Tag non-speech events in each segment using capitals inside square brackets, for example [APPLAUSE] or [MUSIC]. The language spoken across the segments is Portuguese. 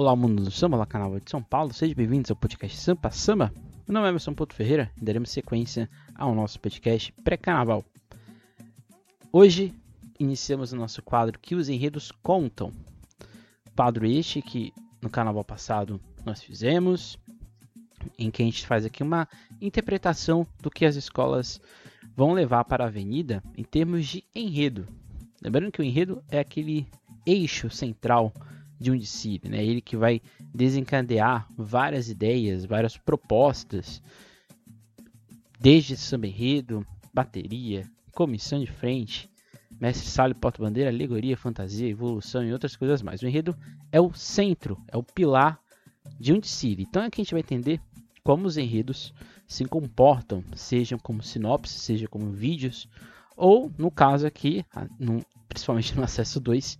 Olá, mundo do samba, olá, canal de São Paulo, sejam bem-vindos ao podcast Sampa Samba. Meu nome é Emerson Porto Ferreira e daremos sequência ao nosso podcast pré-carnaval. Hoje iniciamos o nosso quadro que os enredos contam. Quadro este que no carnaval passado nós fizemos, em que a gente faz aqui uma interpretação do que as escolas vão levar para a avenida em termos de enredo. Lembrando que o enredo é aquele eixo central de um desfile, né? Ele que vai desencadear várias ideias, várias propostas, desde samba enredo, bateria, comissão de frente, mestre sala porta-bandeira, alegoria, fantasia, evolução e outras coisas mais. O enredo é o centro, é o pilar de um desfile. Então é que a gente vai entender como os enredos se comportam, sejam como sinopse, seja como vídeos, ou no caso aqui, principalmente no acesso 2,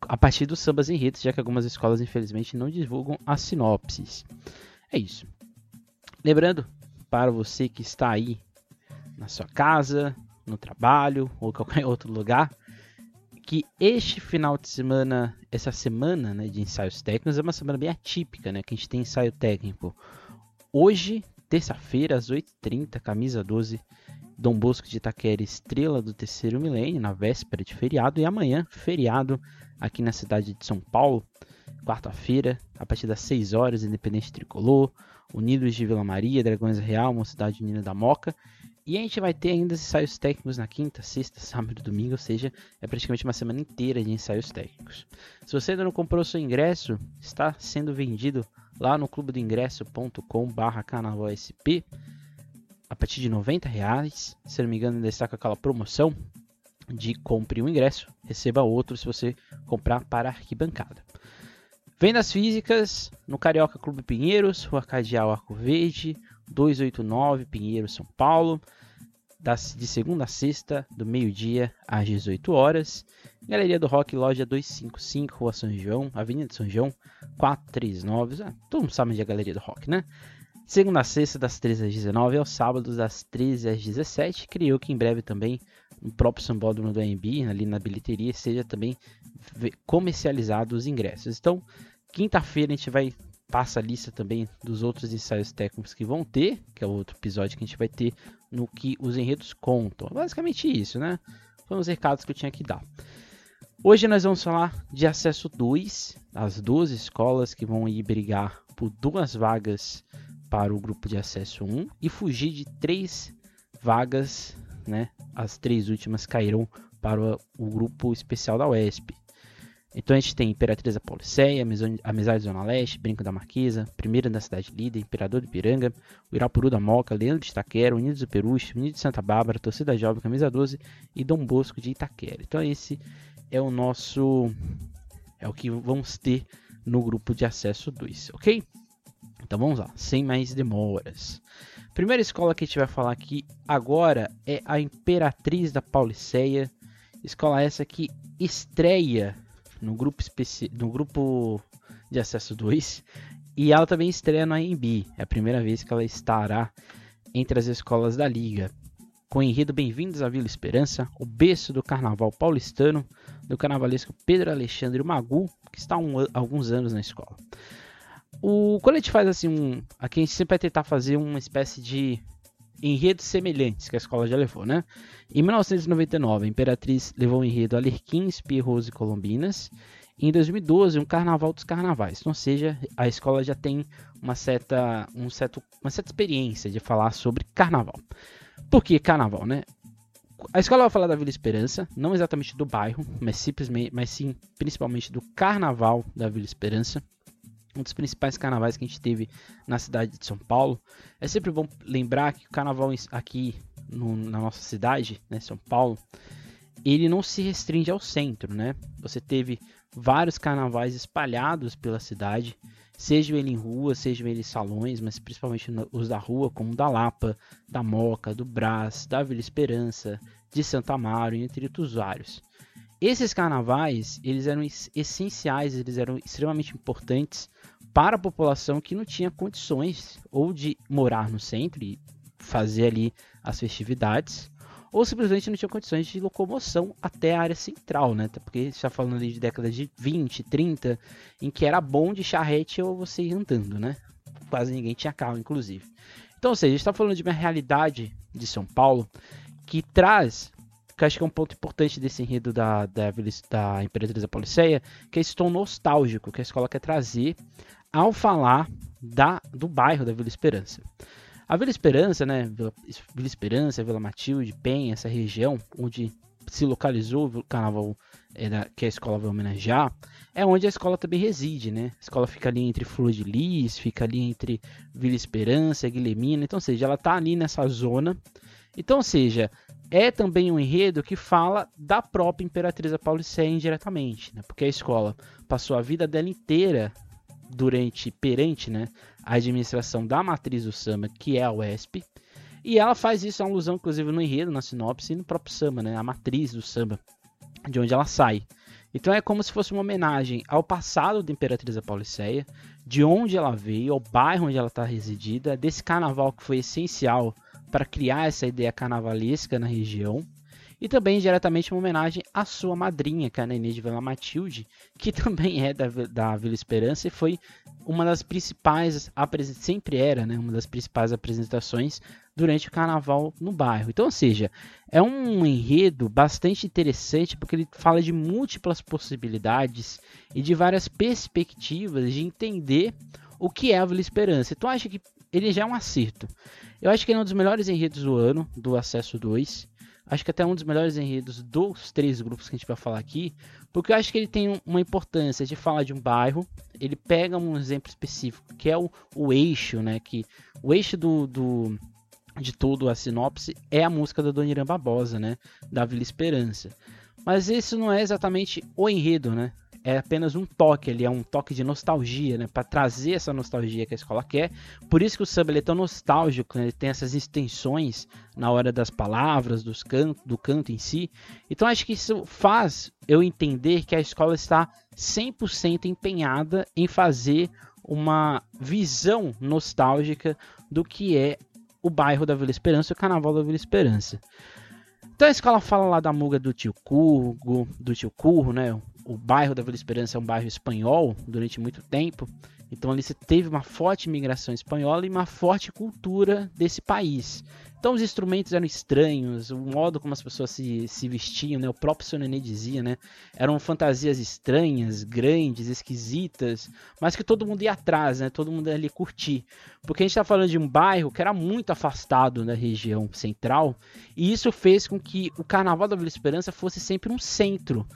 a partir dos sambas enredos, já que algumas escolas infelizmente não divulgam as sinopses. É isso. Lembrando, para você que está aí na sua casa, no trabalho ou qualquer [LAUGHS] outro lugar, que este final de semana, essa semana né, de ensaios técnicos é uma semana bem atípica, né? Que a gente tem ensaio técnico hoje, terça-feira, às 8h30, camisa 12, Dom Bosco de Itaquera, estrela do terceiro milênio, na véspera de feriado, e amanhã, feriado, aqui na cidade de São Paulo, quarta-feira, a partir das 6 horas, Independente Tricolor, Unidos de Vila Maria, Dragões Real, Mocidade Unida da Moca. E a gente vai ter ainda ensaios técnicos na quinta, sexta, sábado e domingo, ou seja, é praticamente uma semana inteira de ensaios técnicos. Se você ainda não comprou seu ingresso, está sendo vendido lá no clubedoingresso.com.br canalsp a partir de 90 reais. Se não me engano, ainda está com aquela promoção de compre um ingresso, receba outro se você comprar para arquibancada. Vendas físicas no Carioca Clube Pinheiros, Rua Cardeal Arco Verde, 289 Pinheiros, São Paulo, de segunda a sexta, do meio-dia às 18 horas. Galeria do Rock, loja 255, Rua São João, Avenida São João, 439. Ah, todo mundo sabe onde é a Galeria do Rock, né? Segunda a sexta, das 13 às 19 aos sábados, das 13 às 17. Criou que em breve também no próprio sambódromo do AMB, ali na bilheteria, seja também comercializado os ingressos. Então, quinta-feira a gente vai passa a lista também dos outros ensaios técnicos que vão ter, que é o outro episódio que a gente vai ter no que os enredos contam. Basicamente isso, né? Foram os recados que eu tinha que dar. Hoje nós vamos falar de acesso 2, as duas escolas que vão ir brigar por duas vagas para o grupo de acesso 1 e fugir de três vagas né, as três últimas caíram para o grupo especial da UESP. Então a gente tem Imperatriz da Pauliceia, Amizade Zona Leste, Brinco da Marquesa, Primeira da Cidade Líder, Imperador de Piranga, o Irapuru da Moca, Leandro de Itaquera, Unidos do Peruche, Unidos de Santa Bárbara, Torcida Jovem, Camisa 12 e Dom Bosco de Itaquera. Então esse é o nosso é o que vamos ter no grupo de acesso 2, ok? Então vamos lá, sem mais demoras. Primeira escola que a gente vai falar aqui agora é a Imperatriz da Pauliceia. Escola essa que estreia no grupo, especi... no grupo de acesso 2 e ela também estreia no AMB. É a primeira vez que ela estará entre as escolas da liga. Com enredo Bem-vindos à Vila Esperança, o berço do carnaval paulistano, do carnavalesco Pedro Alexandre Magu, que está há um, alguns anos na escola. O, quando a gente faz assim um. Aqui a gente sempre vai tentar fazer uma espécie de enredos semelhantes que a escola já levou, né? Em 1999, a Imperatriz levou o enredo Alerquins, Pierros e Colombinas. Em 2012, um Carnaval dos Carnavais. Então, ou seja, a escola já tem uma certa, um certo, uma certa experiência de falar sobre Carnaval. Por que Carnaval, né? A escola vai falar da Vila Esperança, não exatamente do bairro, mas simplesmente, mas sim principalmente do Carnaval da Vila Esperança um dos principais carnavais que a gente teve na cidade de São Paulo. É sempre bom lembrar que o carnaval aqui no, na nossa cidade, né, São Paulo, ele não se restringe ao centro, né? Você teve vários carnavais espalhados pela cidade, sejam ele em rua, sejam ele em salões, mas principalmente os da rua, como da Lapa, da Moca, do Brás, da Vila Esperança, de Santa Amaro, entre outros vários. Esses carnavais, eles eram essenciais, eles eram extremamente importantes para a população que não tinha condições ou de morar no centro e fazer ali as festividades, ou simplesmente não tinham condições de locomoção até a área central, né? Porque está falando ali de décadas de 20, 30, em que era bom de charrete ou você ir andando, né? Quase ninguém tinha carro, inclusive. Então, ou seja, a gente está falando de uma realidade de São Paulo que traz, que acho que é um ponto importante desse enredo da, da, da Imperatriz da Policeia, que é esse tom nostálgico que a escola quer trazer ao falar da, do bairro da Vila Esperança. A Vila Esperança, né, Vila, Vila Esperança, Vila Matilde, Penha, essa região onde se localizou o carnaval que a escola vai homenagear, é onde a escola também reside, né? A escola fica ali entre Flor de Lis, fica ali entre Vila Esperança, Guilhermina, então, ou seja, ela está ali nessa zona. Então, ou seja, é também um enredo que fala da própria Imperatriz Pauliceia indiretamente, né? Porque a escola passou a vida dela inteira durante perante, né, a administração da matriz do samba, que é a UESP, e ela faz isso, a alusão inclusive no enredo, na sinopse e no próprio samba, né, a matriz do samba, de onde ela sai. Então é como se fosse uma homenagem ao passado da Imperatriz Pauliceia, de onde ela veio, ao bairro onde ela está residida, desse carnaval que foi essencial para criar essa ideia carnavalesca na região, e também diretamente uma homenagem à sua madrinha, que é a Nenê de Vila Matilde, que [LAUGHS] também é da, da Vila Esperança e foi uma das principais, sempre era, né, uma das principais apresentações durante o carnaval no bairro. Então, ou seja, é um enredo bastante interessante porque ele fala de múltiplas possibilidades e de várias perspectivas de entender o que é a Vila Esperança. Então, acho que ele já é um acerto. Eu acho que ele é um dos melhores enredos do ano, do Acesso 2. Acho que até um dos melhores enredos dos três grupos que a gente vai falar aqui, porque eu acho que ele tem uma importância de falar de um bairro. Ele pega um exemplo específico, que é o, o eixo, né? Que o eixo do, do de todo a sinopse é a música da Dona Irã Barbosa, né? Da Vila Esperança. Mas esse não é exatamente o enredo, né? É apenas um toque, ele é um toque de nostalgia, né, para trazer essa nostalgia que a escola quer. Por isso que o samba é tão nostálgico, né? ele tem essas extensões na hora das palavras, dos do canto em si. Então acho que isso faz eu entender que a escola está 100% empenhada em fazer uma visão nostálgica do que é o bairro da Vila Esperança, o carnaval da Vila Esperança. Então a escola fala lá da muga do tio Curgo, do tio Curro, né? O bairro da Vila Esperança é um bairro espanhol durante muito tempo, então ali você teve uma forte imigração espanhola e uma forte cultura desse país. Então os instrumentos eram estranhos, o modo como as pessoas se, se vestiam, né? o próprio seu Nenê dizia, né? eram fantasias estranhas, grandes, esquisitas, mas que todo mundo ia atrás, né? todo mundo ia ali curtir. Porque a gente está falando de um bairro que era muito afastado da região central, e isso fez com que o Carnaval da Vila Esperança fosse sempre um centro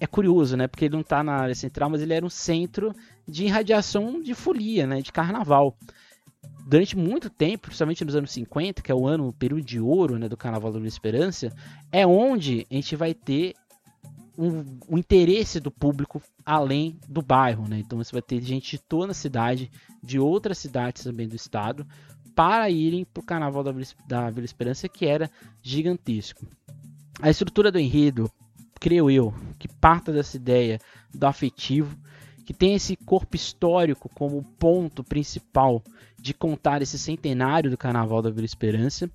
é curioso, né? Porque ele não está na área central, mas ele era um centro de irradiação de folia, né? De carnaval. Durante muito tempo, principalmente nos anos 50, que é o ano, o período de ouro né, do Carnaval da Esperança, é onde a gente vai ter um, o interesse do público além do bairro, né? Então você vai ter gente de toda a cidade, de outras cidades também do estado, para irem para o Carnaval da Vila, da Vila Esperança, que era gigantesco. A estrutura do enredo creio eu, que parta dessa ideia do afetivo, que tem esse corpo histórico como ponto principal de contar esse centenário do Carnaval da Vila Esperança.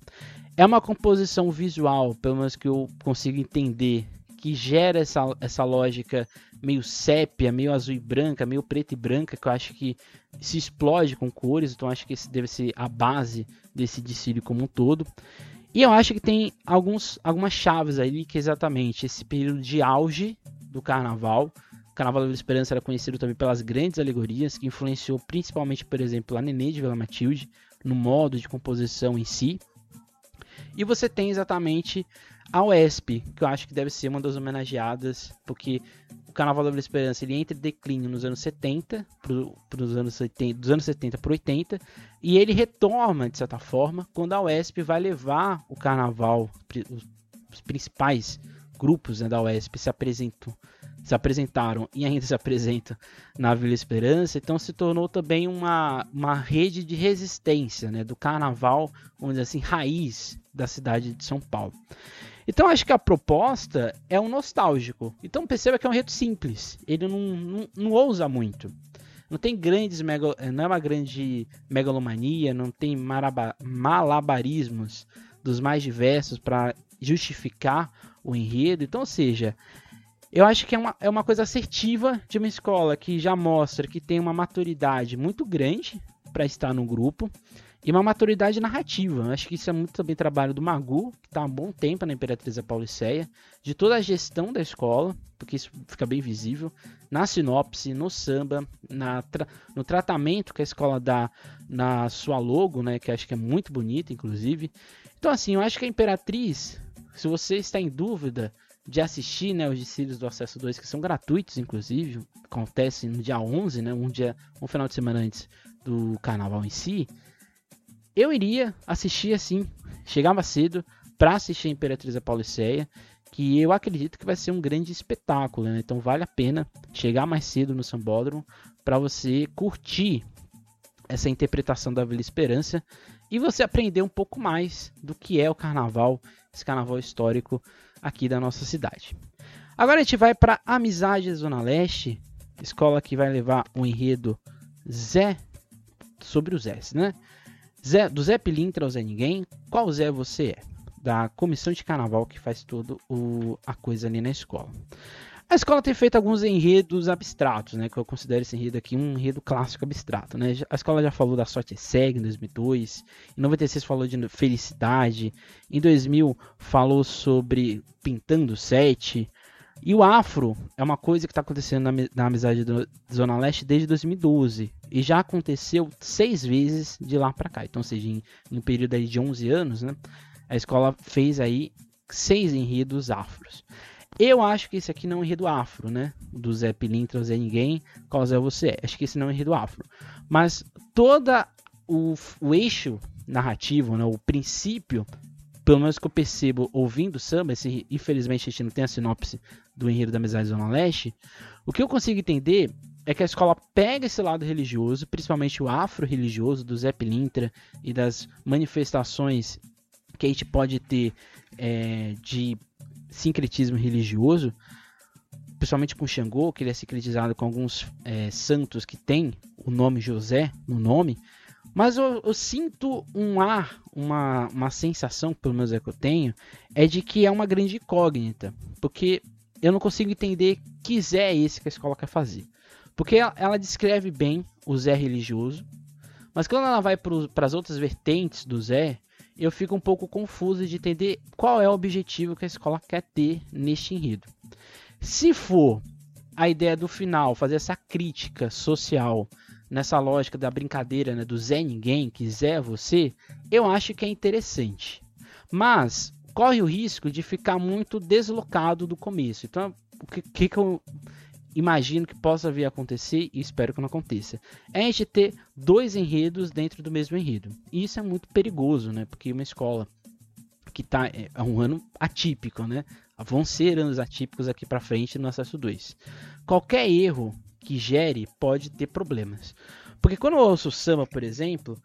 É uma composição visual, pelo menos que eu consigo entender, que gera essa, essa lógica meio sépia, meio azul e branca, meio preto e branca, que eu acho que se explode com cores, então acho que esse deve ser a base desse desfile como um todo. E eu acho que tem alguns, algumas chaves aí que exatamente esse período de auge do carnaval. O Carnaval da Vila Esperança era conhecido também pelas grandes alegorias, que influenciou principalmente, por exemplo, a Nenê de Vila Matilde, no modo de composição em si. E você tem exatamente a UESP, que eu acho que deve ser uma das homenageadas, porque o Carnaval da Vila Esperança ele entra em declínio nos anos 70, pro, pros anos 70 dos anos 70 para 80, e ele retoma, de certa forma, quando a UESP vai levar o Carnaval, os, principais grupos né, da UESP se apresentam, se apresentaram e ainda se apresentam na Vila Esperança, então se tornou também uma, uma rede de resistência né, do carnaval, vamos dizer assim, raiz da cidade de São Paulo. Então acho que a proposta é um nostálgico. Então perceba que é um reto simples. Ele não, não, não ousa muito. Não tem grandes mega, não é uma grande megalomania, não tem maraba, malabarismos dos mais diversos para justificar o enredo. Então, ou seja, eu acho que é uma, é uma coisa assertiva de uma escola que já mostra que tem uma maturidade muito grande para estar no grupo e uma maturidade narrativa. Acho que isso é muito também trabalho do Magu, que está há um bom tempo na Imperatriz Pauliceia, de toda a gestão da escola, porque isso fica bem visível, na sinopse, no samba, na tra no tratamento que a escola dá na sua logo, né, que acho que é muito bonita, inclusive. Então, assim, eu acho que a Imperatriz, se você está em dúvida de assistir né, os desfiles do Acesso 2, que são gratuitos, inclusive, acontecem no dia 11, né, um, dia, um final de semana antes do carnaval em si, eu iria assistir assim, chegava cedo para assistir a Imperatriz Pauliceia, que eu acredito que vai ser um grande espetáculo, né? então vale a pena chegar mais cedo no Sambódromo para você curtir essa interpretação da Vila Esperança e você aprender um pouco mais do que é o carnaval, esse carnaval histórico aqui da nossa cidade. Agora a gente vai para Amizade Zona Leste, escola que vai levar o um enredo Zé sobre o Zé, né? Zé, do Zé Pilintra ao Zé Ninguém, qual Zé você é? Da comissão de carnaval que faz toda a coisa ali na escola. A escola tem feito alguns enredos abstratos, né? Que eu considero esse enredo aqui um enredo clássico abstrato, né? A escola já falou da Sorte Segue em 2002, em 96 falou de Felicidade, em 2000 falou sobre Pintando Sete, e o afro é uma coisa que está acontecendo na, na amizade do Zona Leste desde 2012. E já aconteceu seis vezes de lá para cá. Então, ou seja, em, em um período aí de 11 anos, né, a escola fez aí seis enredos afros. Eu acho que esse aqui não é um enredo afro, né? Do Zé Pilintra, Zé Ninguém, qual Zé você é. Acho que esse não é um enredo afro. Mas toda o, o eixo narrativo, né, o princípio, pelo menos que eu percebo ouvindo samba, esse, infelizmente a gente não tem a sinopse do enredo da Amizade Zona Leste, o que eu consigo entender é que a escola pega esse lado religioso, principalmente o afro-religioso do Zé Pilintra e das manifestações que a gente pode ter é, de sincretismo religioso, principalmente com Xangô, que ele é sincretizado com alguns é, santos que tem o nome José no nome, mas eu, eu, sinto um ar, uma, uma sensação, pelo menos é que eu tenho, é de que é uma grande incógnita, porque eu não consigo entender que Zé é esse que a escola quer fazer. Porque ela, ela descreve bem o Zé religioso, mas quando ela vai para as outras vertentes do Zé, eu fico um pouco confuso de entender qual é o objetivo que a escola quer ter neste enredo. Se for a ideia do final fazer essa crítica social nessa lógica da brincadeira né, do Zé Ninguém, que Zé é você, eu acho que é interessante. Mas corre o risco de ficar muito deslocado do começo. Então, o que, que, eu imagino que possa vir a acontecer e espero que não aconteça. É a gente ter dois enredos dentro do mesmo enredo. E isso é muito perigoso, né? Porque uma escola que está é, é um ano atípico, né? Vão ser anos atípicos aqui para frente no acesso 2. Qualquer erro que gere pode ter problemas. Porque quando eu ouço o samba, por exemplo,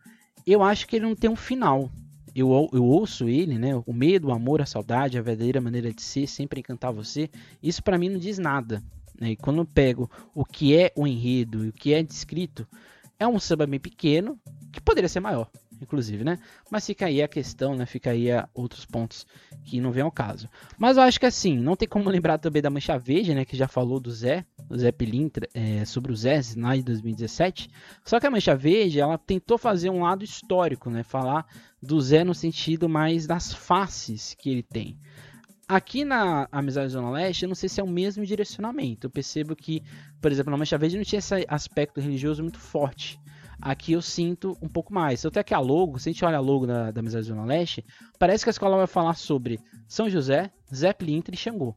eu acho que ele não tem um final. Eu, eu ouço ele, né? O medo, o amor, a saudade, a verdadeira maneira de ser, sempre encantar você. Isso para mim não diz nada. Né? E quando eu pego o que é o enredo e o que é descrito, é um samba bem pequeno, que poderia ser maior, inclusive, né? Mas fica aí a questão, né? Fica aí outros pontos que não vem ao caso. Mas eu acho que assim, não tem como [LAUGHS] lembrar também da Mancha Verde, né? Que já falou do Zé, o Zé Pilintra, é, sobre o Zé lá de 2017. Só que a Mancha Verde, ela tentou fazer um lado histórico, né? Falar do Zé no sentido mais das faces que ele tem. Aqui na Amizade Zona Leste, eu não sei se é o mesmo direcionamento. Eu percebo que, por exemplo, na Mancha Verde não tinha esse aspecto religioso muito forte. Aqui eu sinto um pouco mais. Até que a logo, se a gente olha a logo da, da Amizade Zona Leste, parece que a escola vai falar sobre São José, Zé Plinter e Xangô.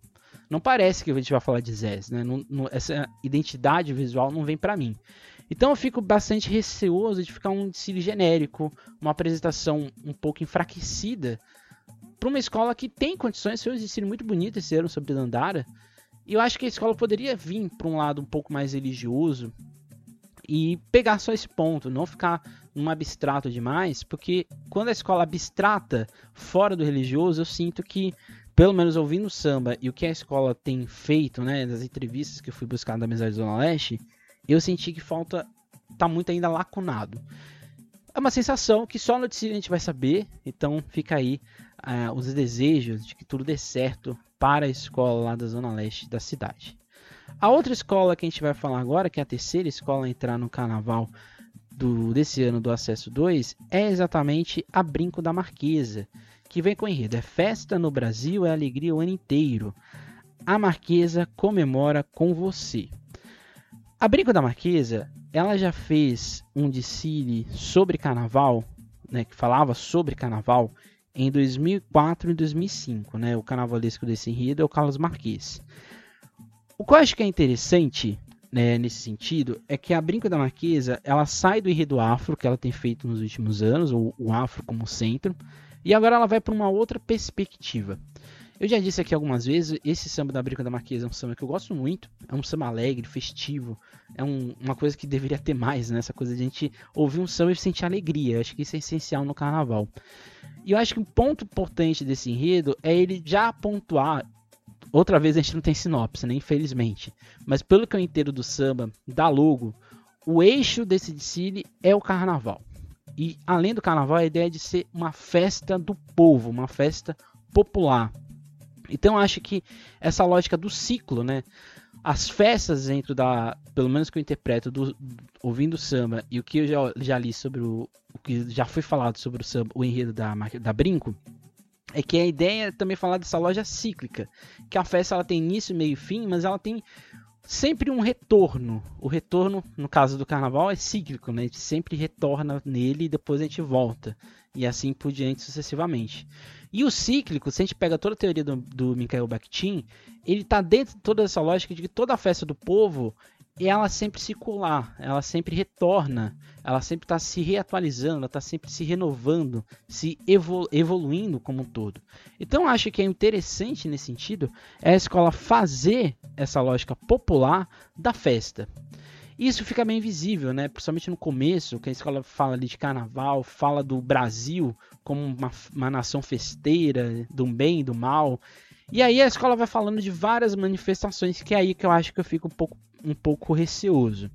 Não parece que a gente vai falar de Zé, né? Não, não, essa identidade visual não vem para mim. Então eu fico bastante receoso de ficar um desfile genérico, uma apresentação um pouco enfraquecida para uma escola que tem condições, fez um ensino muito bonito esse ano sobre Dandara. E eu acho que a escola poderia vir para um lado um pouco mais religioso e pegar só esse ponto, não ficar num abstrato demais, porque quando a escola abstrata fora do religioso, eu sinto que, pelo menos ouvindo samba e o que a escola tem feito, né, das entrevistas que eu fui buscar da Amizade Zona Leste, eu senti que falta, tá muito ainda lacunado. é uma sensação que só no a gente vai saber, então fica aí uh, os desejos de que tudo dê certo para a escola lá da zona leste da cidade. A outra escola que a gente vai falar agora, que é a terceira escola a entrar no carnaval do, desse ano do Acesso 2, é exatamente a Brinco da Marquesa, que vem com enredo: é festa no Brasil, é alegria o ano inteiro. A Marquesa comemora com você. A Brinco da Marquesa, ela já fez um desfile sobre carnaval, né, que falava sobre carnaval, em 2004 e 2005. Né? O carnavalesco desse enredo é o Carlos Marques. O que eu acho que é interessante né, nesse sentido é que a Brinco da Marquesa ela sai do enredo afro que ela tem feito nos últimos anos, ou o afro como centro, e agora ela vai para uma outra perspectiva. Eu já disse aqui algumas vezes, esse samba da Brinca da Marquesa é um samba que eu gosto muito. É um samba alegre, festivo. É um, uma coisa que deveria ter mais, né? Essa coisa de a gente ouvir um samba e sentir alegria. Acho que isso é essencial no carnaval. E eu acho que um ponto importante desse enredo é ele já pontuar. Outra vez a gente não tem sinopse, né? Infelizmente. Mas pelo que eu entendo do samba, da logo, o eixo desse desfile é o carnaval. E além do carnaval, a ideia é de ser uma festa do povo, uma festa popular. Então acho que essa lógica do ciclo, né? As festas dentro da, pelo menos que eu interpreto, do, do, ouvindo samba e o que eu já, já li sobre o, o, que já foi falado sobre o samba, o enredo da, da Brinco, é que a ideia é também falar dessa loja cíclica, que a festa ela tem início, meio e fim, mas ela tem sempre um retorno. O retorno, no caso do carnaval, é cíclico, né? A gente sempre retorna nele e depois a gente volta. E assim por diante sucessivamente. E o cíclico, se a gente pega toda a teoria do, do Mikhail Bakhtin, ele está dentro de toda essa lógica de que toda a festa do povo e ela sempre circular, ela sempre retorna, ela sempre está se reatualizando, ela está sempre se renovando, se evolu evoluindo como um todo. Então acho que é interessante nesse sentido é a escola fazer essa lógica popular da festa. Isso fica bem visível, né? Principalmente no começo, que a escola fala de carnaval, fala do Brasil como uma, uma nação festeira, do bem e do mal. E aí a escola vai falando de várias manifestações, que é aí que eu acho que eu fico um pouco um pouco receoso.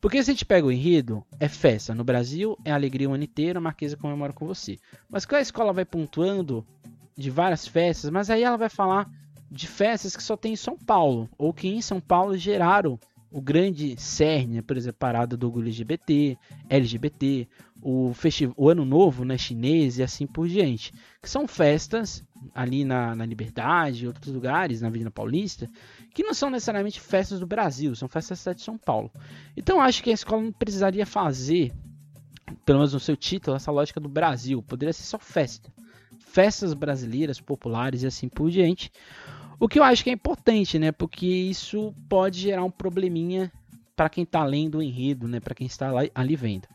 Porque se a gente pega o enredo, é festa. No Brasil, é alegria o ano inteiro, a Marquesa comemora com você. Mas quando a escola vai pontuando de várias festas, mas aí ela vai falar de festas que só tem em São Paulo, ou que em São Paulo geraram o grande cerne, por exemplo, parada do orgulho LGBT, LGBT, o, o Ano Novo né, chinês e assim por diante. Que são festas ali na, na Liberdade, em outros lugares, na Avenida Paulista, que não são necessariamente festas do Brasil, são festas da de São Paulo. Então acho que a escola não precisaria fazer, pelo menos no seu título, essa lógica do Brasil. Poderia ser só festa. Festas brasileiras, populares e assim por diante. O que eu acho que é importante, né? Porque isso pode gerar um probleminha para quem está lendo o enredo, né? Para quem está lá, ali vendo.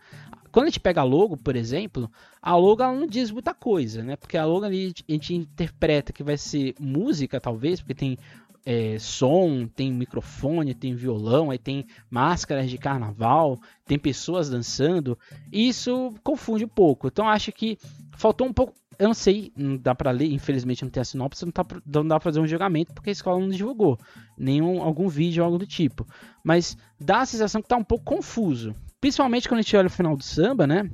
Quando a gente pega a logo, por exemplo, a logo ela não diz muita coisa, né? Porque a logo ali a gente interpreta que vai ser música, talvez, porque tem é, som, tem microfone, tem violão, aí tem máscaras de carnaval, tem pessoas dançando. Isso confunde um pouco. Então acho que faltou um pouco. Eu não sei, não dá para ler, infelizmente não tem a sinopse, não, tá, não dá pra fazer um julgamento porque a escola não divulgou nenhum algum vídeo algo do tipo. Mas dá a sensação que tá um pouco confuso. Principalmente quando a gente olha o final do samba, né?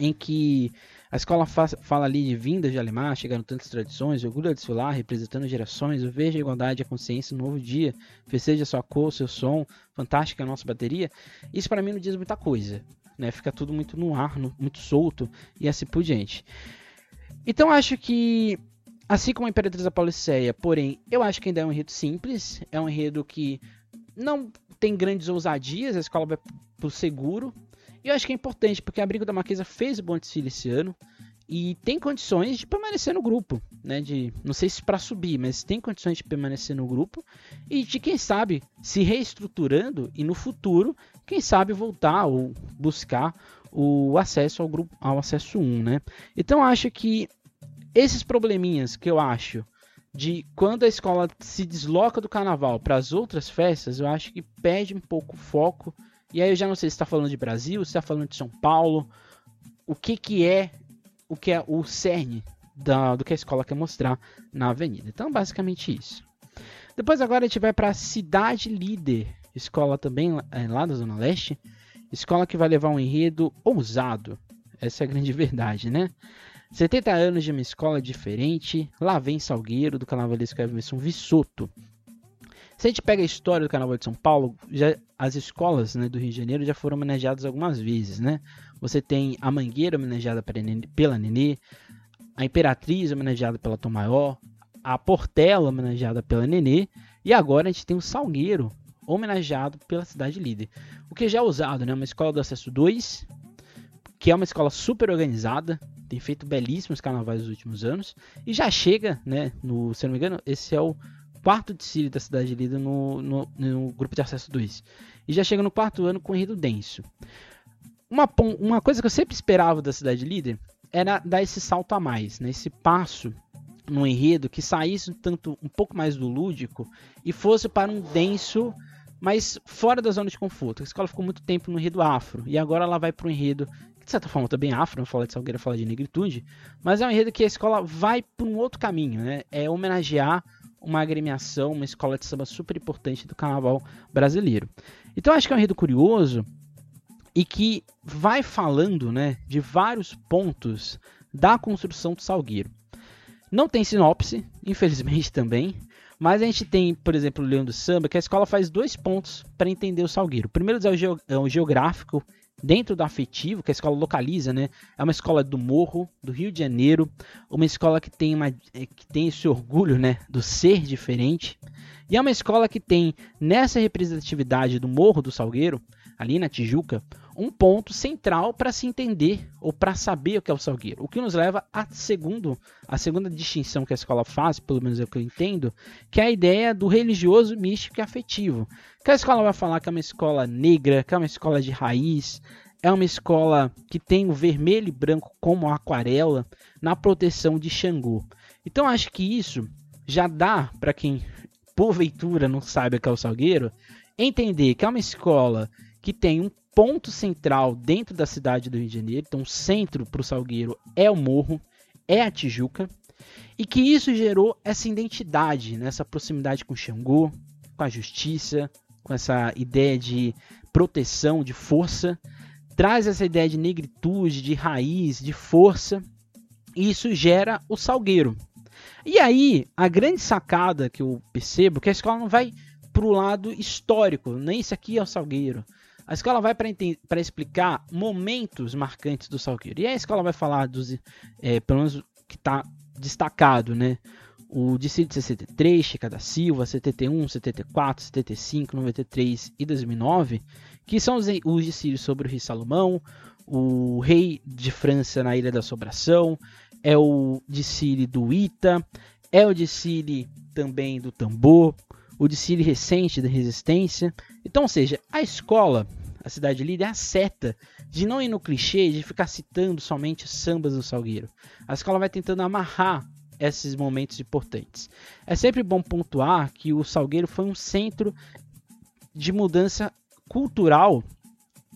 Em que a escola fala ali de vindas de Alemar, chegando tantas tradições, orgulho a desfilar, representando gerações, o verde a igualdade, a consciência, um novo dia, festeja sua cor, seu som, fantástica a nossa bateria. Isso para mim não diz muita coisa, né? Fica tudo muito no ar, no, muito solto e assim por diante. Então acho que, assim como a Imperatriz da porém, eu acho que ainda é um enredo simples, é um enredo que não tem grandes ousadias, a escola vai pro seguro. E eu acho que é importante, porque a Briga da Marquesa fez o bom desfile esse ano e tem condições de permanecer no grupo, né? De não sei se para subir, mas tem condições de permanecer no grupo e de quem sabe se reestruturando e no futuro, quem sabe voltar ou buscar o acesso ao grupo, ao acesso 1, né? Então acho que esses probleminhas que eu acho de quando a escola se desloca do carnaval para as outras festas, eu acho que perde um pouco o foco. E aí eu já não sei se está falando de Brasil, se está falando de São Paulo, o que que é o que é o cerne da, do que a escola quer mostrar na avenida. Então, basicamente isso. Depois agora a gente vai para a Cidade Líder, escola também é, lá da Zona Leste, Escola que vai levar um enredo ousado. Essa é a grande [LAUGHS] verdade, né? 70 anos de uma escola diferente. Lá vem Salgueiro, do carnavalesco Everson Vissoto. Se a gente pega a história do Carnaval de São Paulo, já, as escolas né, do Rio de Janeiro já foram homenageadas algumas vezes, né? Você tem a Mangueira homenageada pela Nenê, a Imperatriz homenageada pela Tom Maior, a Portela homenageada pela Nenê, e agora a gente tem o Salgueiro homenageado pela Cidade Líder. O que já é usado, né? Uma escola do acesso 2, que é uma escola super organizada, tem feito belíssimos carnavais nos últimos anos, e já chega, né? No, se não me engano, esse é o quarto desfile da Cidade Líder no, no, no, grupo de acesso 2. E já chega no quarto ano com enredo denso. Uma, uma coisa que eu sempre esperava da Cidade Líder era dar esse salto a mais, né? esse passo no enredo que saísse tanto um pouco mais do lúdico e fosse para um denso, mas fora da zona de conforto. A escola ficou muito tempo no enredo afro e agora ela vai para um enredo que de certa forma também afro, não fala de Salgueira, fala de negritude, mas é um enredo que a escola vai para um outro caminho, né? É homenagear uma agremiação, uma escola de samba super importante do carnaval brasileiro. Então acho que é um enredo curioso e que vai falando né, de vários pontos da construção do Salgueiro. Não tem sinopse, infelizmente [LAUGHS] também, mas a gente tem, por exemplo, o Leão do Samba, que a escola faz dois pontos para entender o Salgueiro. O primeiro é o, geográfico dentro do afetivo, que a escola localiza, né? É uma escola do Morro, do Rio de Janeiro, uma escola que tem, uma, eh, que tem esse orgulho, né, do ser diferente. E é uma escola que tem, nessa representatividade do Morro do Salgueiro, ali na Tijuca, um ponto central para se entender ou para saber o que é o Salgueiro. O que nos leva a segundo, a segunda distinção que a escola faz, pelo menos é o que eu entendo, que é a ideia do religioso, místico e afetivo. Que a escola vai falar que é uma escola negra, que é uma escola de raiz, é uma escola que tem o vermelho e branco como aquarela na proteção de Xangô. Então acho que isso já dá para quem porventura não sabe o que é o Salgueiro entender que é uma escola que tem um ponto central dentro da cidade do Rio de Janeiro. Então, o centro para o Salgueiro é o Morro, é a Tijuca. E que isso gerou essa identidade, né? essa proximidade com Xangô, com a justiça, com essa ideia de proteção, de força. Traz essa ideia de negritude, de raiz, de força. E isso gera o Salgueiro. E aí, a grande sacada que eu percebo é que a escola não vai para o lado histórico, nem isso aqui é o Salgueiro. A escola vai para explicar momentos marcantes do Salgueiro. E a escola vai falar dos, é, pelo menos que está destacado, né? O Distrito de 63, Chica da Silva, 71, 74, 75, 93 e 2009, que são os, os distritos sobre o rei Salomão, o rei de França na Ilha da Sobração, é o Dicile do Ita, é o Dicile também do Tambor, o Dicile recente da Resistência. Então, ou seja, a escola a cidade líder, é a seta de não ir no clichê de ficar citando somente sambas do Salgueiro. A escola vai tentando amarrar esses momentos importantes. É sempre bom pontuar que o Salgueiro foi um centro de mudança cultural,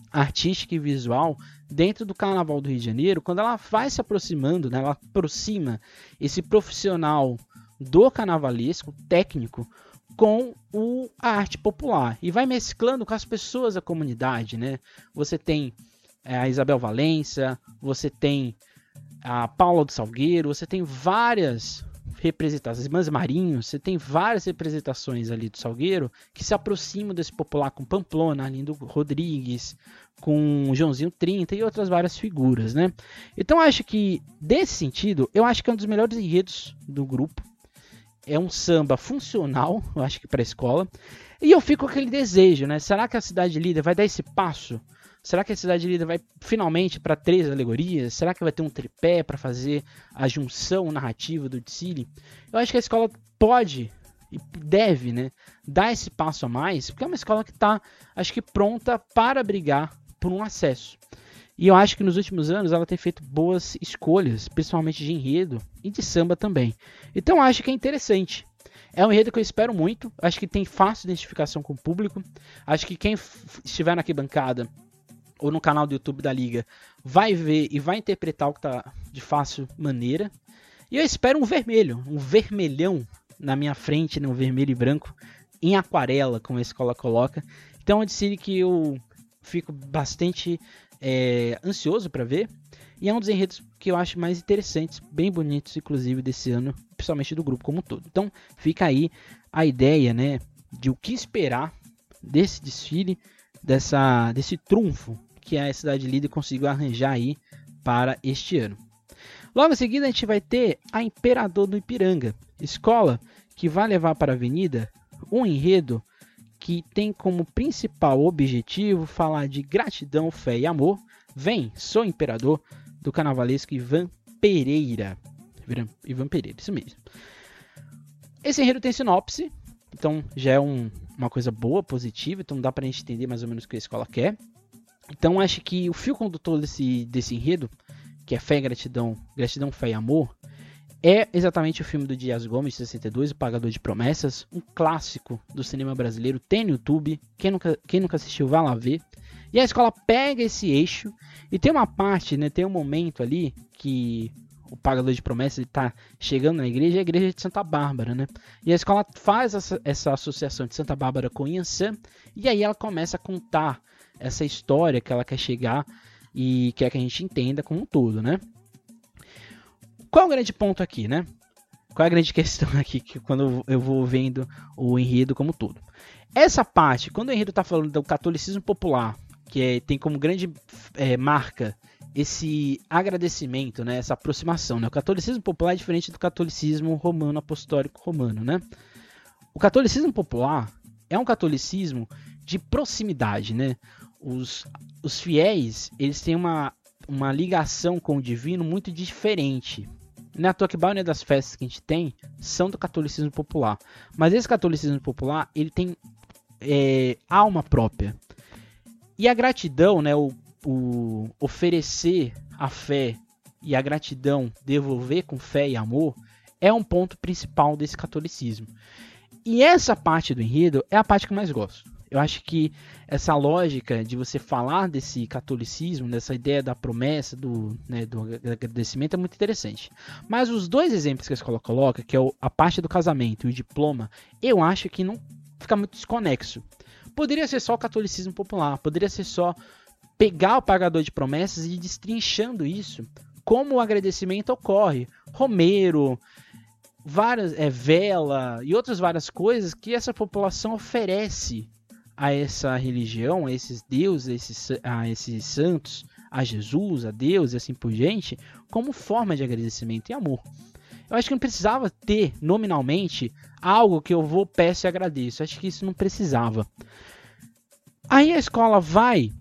artística e visual dentro do Carnaval do Rio de Janeiro, quando ela vai se aproximando, né, ela aproxima esse profissional do carnavalesco técnico com o, a arte popular e vai mesclando com as pessoas da comunidade, né? Você tem é, a Isabel Valença, você tem a Paula do Salgueiro, você tem várias representações, Irmãs Marinhos, você tem várias representações ali do Salgueiro que se aproximam desse popular com Pamplona, Lindo Rodrigues, com Joãozinho 30 e outras várias figuras, né? Então acho que desse sentido, eu acho que é um dos melhores enredos do grupo é um samba funcional, [LAUGHS] eu acho que para a escola. E eu fico com aquele desejo, né? Será que a cidade líder vai dar esse passo? Será que a cidade líder vai finalmente para três alegorias? Será que vai ter um tripé para fazer a junção narrativa do Tsili? Eu acho que a escola pode e deve, né, dar esse passo a mais, porque é uma escola que está, acho que pronta para brigar por um acesso. E eu acho que nos últimos anos ela tem feito boas escolhas, principalmente de enredo e de samba também. Então acho que é interessante. É um enredo que eu espero muito. Acho que tem fácil identificação com o público. Acho que quem estiver na arquibancada ou no canal do YouTube da Liga vai ver e vai interpretar o que está de fácil maneira. E eu espero um vermelho, um vermelhão na minha frente, né, um vermelho e branco, em aquarela, como a escola coloca. Então é um que eu fico bastante é, ansioso para ver. E é um dos enredos que eu acho mais interessantes, bem bonitos, inclusive, desse ano, principalmente do grupo como um todo. Então, fica aí a ideia, né, de o que esperar desse desfile, dessa, desse trunfo que a cidade líder conseguiu arranjar aí para este ano. Logo em seguida, a gente vai ter a Imperador do Ipiranga, escola que vai levar para a avenida um enredo que tem como principal objetivo falar de gratidão, fé e amor. Vem, sou imperador do carnavalesco Ivan Pereira. Ivan Pereira, isso mesmo. Esse enredo tem sinopse, então já é um, uma coisa boa, positiva, então dá pra gente entender mais ou menos o que a escola quer. Então acho que o fio condutor desse, desse enredo, que é fé e gratidão, gratidão, fé e amor, é exatamente o filme do Dias Gomes, de 62, O Pagador de Promessas, um clássico do cinema brasileiro, tem no YouTube, quem nunca, quem nunca assistiu, vá lá ver. E a escola pega esse eixo, e tem uma parte, né, tem um momento ali que o pagador de promessas está chegando na igreja, é a igreja de Santa Bárbara, né? E a escola faz essa, essa associação de Santa Bárbara com Yansan, e aí ela começa a contar essa história que ela quer chegar e quer que a gente entenda como um todo, né? Qual é o grande ponto aqui, né? Qual é a grande [LAUGHS] questão aqui que quando eu vou vendo o enredo como todo? Essa parte, quando o enredo está falando do catolicismo popular, que é, tem como grande é, marca esse agradecimento, né, essa aproximação. Né? O catolicismo popular é diferente do catolicismo romano apostólico romano. Né? O catolicismo popular é um catolicismo de proximidade. Né? Os, os fiéis eles têm uma, uma ligação com o divino muito diferente. Na toa que a das festas que a gente tem são do catolicismo popular. Mas esse catolicismo popular ele tem é, alma própria. E a gratidão, né, o, o oferecer a fé e a gratidão, devolver com fé e amor, é um ponto principal desse catolicismo. E essa parte do enredo é a parte que eu mais gosto. Eu acho que essa lógica de você falar desse catolicismo, dessa ideia da promessa, do, né, do agradecimento, é muito interessante. Mas os dois exemplos que a escola coloca, que é a parte do casamento e o diploma, eu acho que não fica muito desconexo. Poderia ser só o catolicismo popular, poderia ser só pegar o pagador de promessas e ir destrinchando isso, como o agradecimento ocorre. Romero, várias é, vela e outras várias coisas que essa população oferece a essa religião, a esses deuses, a esses, a esses santos, a Jesus, a Deus e assim por diante, como forma de agradecimento e amor. Eu acho que não precisava ter nominalmente algo que eu vou, peço e agradeço. Eu acho que isso não precisava. Aí a escola vai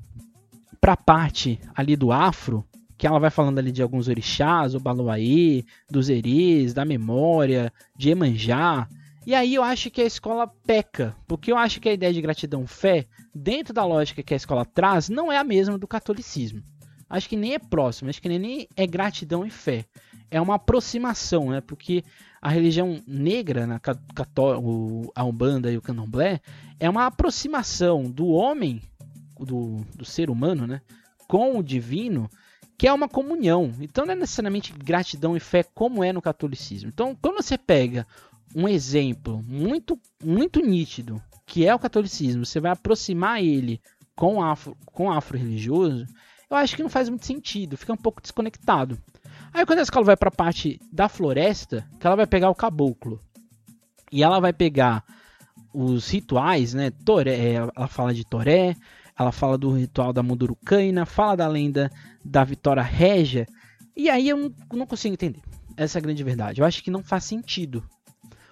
para a parte ali do afro, que ela vai falando ali de alguns orixás, o Baloaê, dos Erês, da memória, de Emanjá, e aí eu acho que a escola peca, porque eu acho que a ideia de gratidão fé, dentro da lógica que a escola traz, não é a mesma do catolicismo. Acho que nem é próximo, acho que nem é gratidão e fé. É uma aproximação, né? Porque a religião negra, né, a Umbanda e o Candomblé, é uma aproximação do homem, do, do ser humano, né? Com o divino, que é uma comunhão. Então não é necessariamente gratidão e fé como é no catolicismo. Então, quando você pega um exemplo muito, muito nítido, que é o catolicismo, você vai aproximar ele com afro, com afro-religioso, eu acho que não faz muito sentido, fica um pouco desconectado. Aí quando a escola vai para a parte da floresta, que ela vai pegar o caboclo, e ela vai pegar os rituais, né? Toré, ela fala de Toré, ela fala do ritual da Mundurucaina, fala da lenda da Vitória Régia, e aí eu não, não consigo entender. Essa é a grande verdade. Eu acho que não faz sentido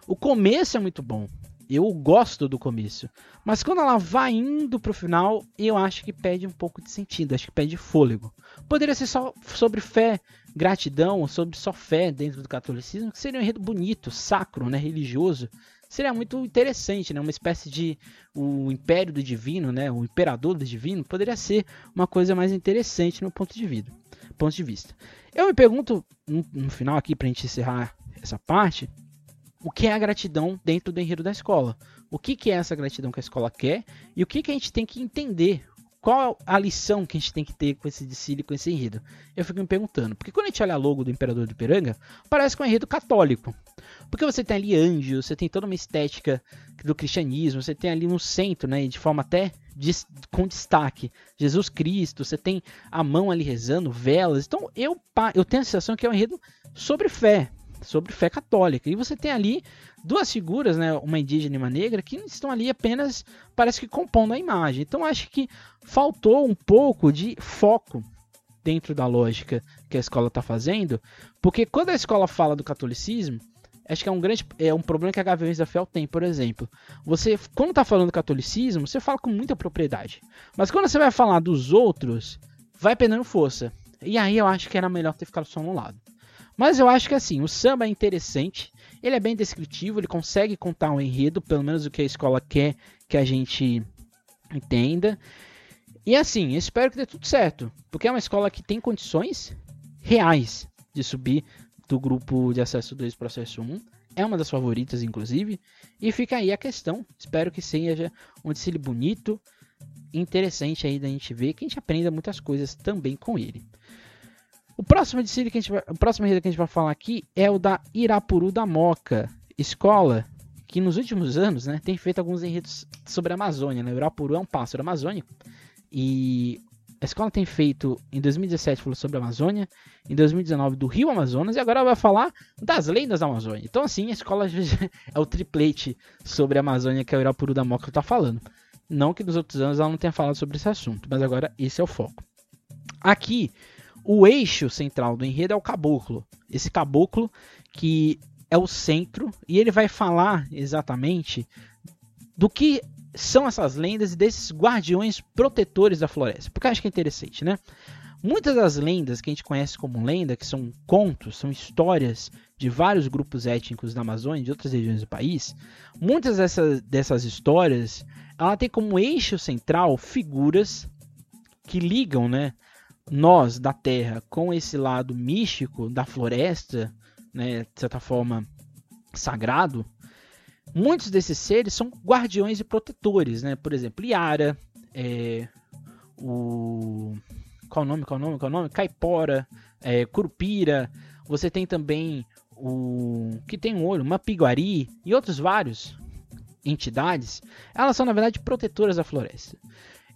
o começo é muito bom. Eu gosto do começo. Mas quando ela vai indo pro final, eu acho que perde um pouco de sentido, acho que perde fôlego. Poderia ser só sobre fé, gratidão, sobre só fé dentro do catolicismo, que seria um enredo bonito, sacro, né, religioso. Seria muito interessante, né, uma espécie de o império do divino, né, o imperador do divino, poderia ser uma coisa mais interessante no ponto de, vida, ponto de vista. Eu me pergunto, no, final aqui, pra gente encerrar essa parte, o que é a gratidão dentro do enredo da escola. O que, que é essa gratidão que a escola quer e o que, que a gente tem que entender. Qual a lição que a gente tem que ter com esse desfile, com esse enredo? Eu fico me perguntando, porque quando a gente olha a logo do Imperador do Ipiranga, parece que é um enredo católico. Porque você tem ali anjos, você tem toda uma estética do cristianismo, você tem ali um centro, né, de forma até com destaque, Jesus Cristo, você tem a mão ali rezando, velas. Então eu, eu tenho a sensação que é um enredo sobre fé, sobre fé católica. E você tem ali duas figuras, né, uma indígena e uma negra, que estão ali apenas, parece que compondo a imagem. Então acho que faltou um pouco de foco dentro da lógica que a escola está fazendo, porque quando a escola fala do catolicismo, acho que é um grande é um problema que a Gaviões da Fiel tem, por exemplo. Você, quando está falando do catolicismo, você fala com muita propriedade. Mas quando você vai falar dos outros, vai perdendo força. E aí eu acho que era melhor ter ficado só no lado. Mas eu acho que assim, o samba é interessante, ele é bem descritivo, ele consegue contar um enredo, pelo menos o que a escola quer que a gente entenda. E assim, espero que dê tudo certo, porque é uma escola que tem condições reais de subir do grupo de acesso 2 processo 1. É uma das favoritas, inclusive. E fica aí a questão. Espero que seja um desfile bonito, interessante aí da gente ver, que a gente aprenda muitas coisas também com ele. O próximo desfile que a gente vai, o próximo que a gente vai falar aqui é o da Irapuru da Moca, escola que nos últimos anos, né, tem feito alguns enredos sobre a Amazônia, né? O Irapuru é um pássaro amazônico e a escola tem feito em 2017 falou sobre a Amazônia, em 2019 do Rio Amazonas e agora vai falar das lendas da Amazônia. Então assim, a escola [LAUGHS] é o triplete sobre a Amazônia que o Irapuru da Moca está falando. Não que nos outros anos ela não tenha falado sobre esse assunto, mas agora esse é o foco. Aqui o eixo central do enredo é o caboclo. Esse caboclo que é o centro e ele vai falar exatamente do que são essas lendas e desses guardiões protetores da floresta. Porque eu acho que é interessante, né? Muitas das lendas que a gente conhece como lenda, que são contos, são histórias de vários grupos étnicos da Amazônia e de outras regiões do país, muitas dessas, dessas histórias ela tem como eixo central figuras que ligam né, nós da Terra com esse lado místico da floresta, né, de certa forma sagrado, muitos desses seres são guardiões e protetores, né? Por exemplo, Yara, é, o qual o nome, qual o nome, qual o nome? Caipora, é, Curupira. Você tem também o que tem um olho, Mapiguari e outros vários entidades. Elas são na verdade protetoras da floresta.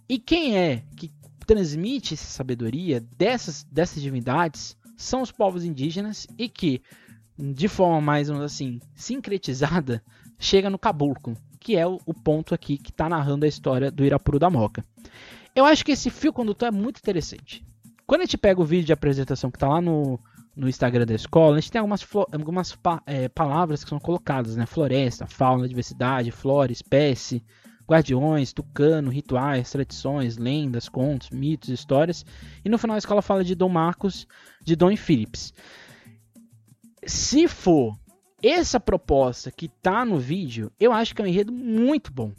E quem é que transmite essa sabedoria dessas, dessas divindades são os povos indígenas e que, de forma mais assim, sincretizada, [LAUGHS] chega no caboclo, que é o, o ponto aqui que está narrando a história do Irapuru da Moca. Eu acho que esse fio condutor é muito interessante. Quando a gente pega o vídeo de apresentação que está lá no, no Instagram da escola, a gente tem algumas, algumas pa, é, palavras que são colocadas, né? Floresta, fauna, diversidade, flora, espécie, guardiões, tucano, rituais, tradições, lendas, contos, mitos, histórias. E no final a escola fala de Dom Marcos, de Dom Phillips. Se for essa proposta que tá no vídeo, eu acho que é um enredo muito bom.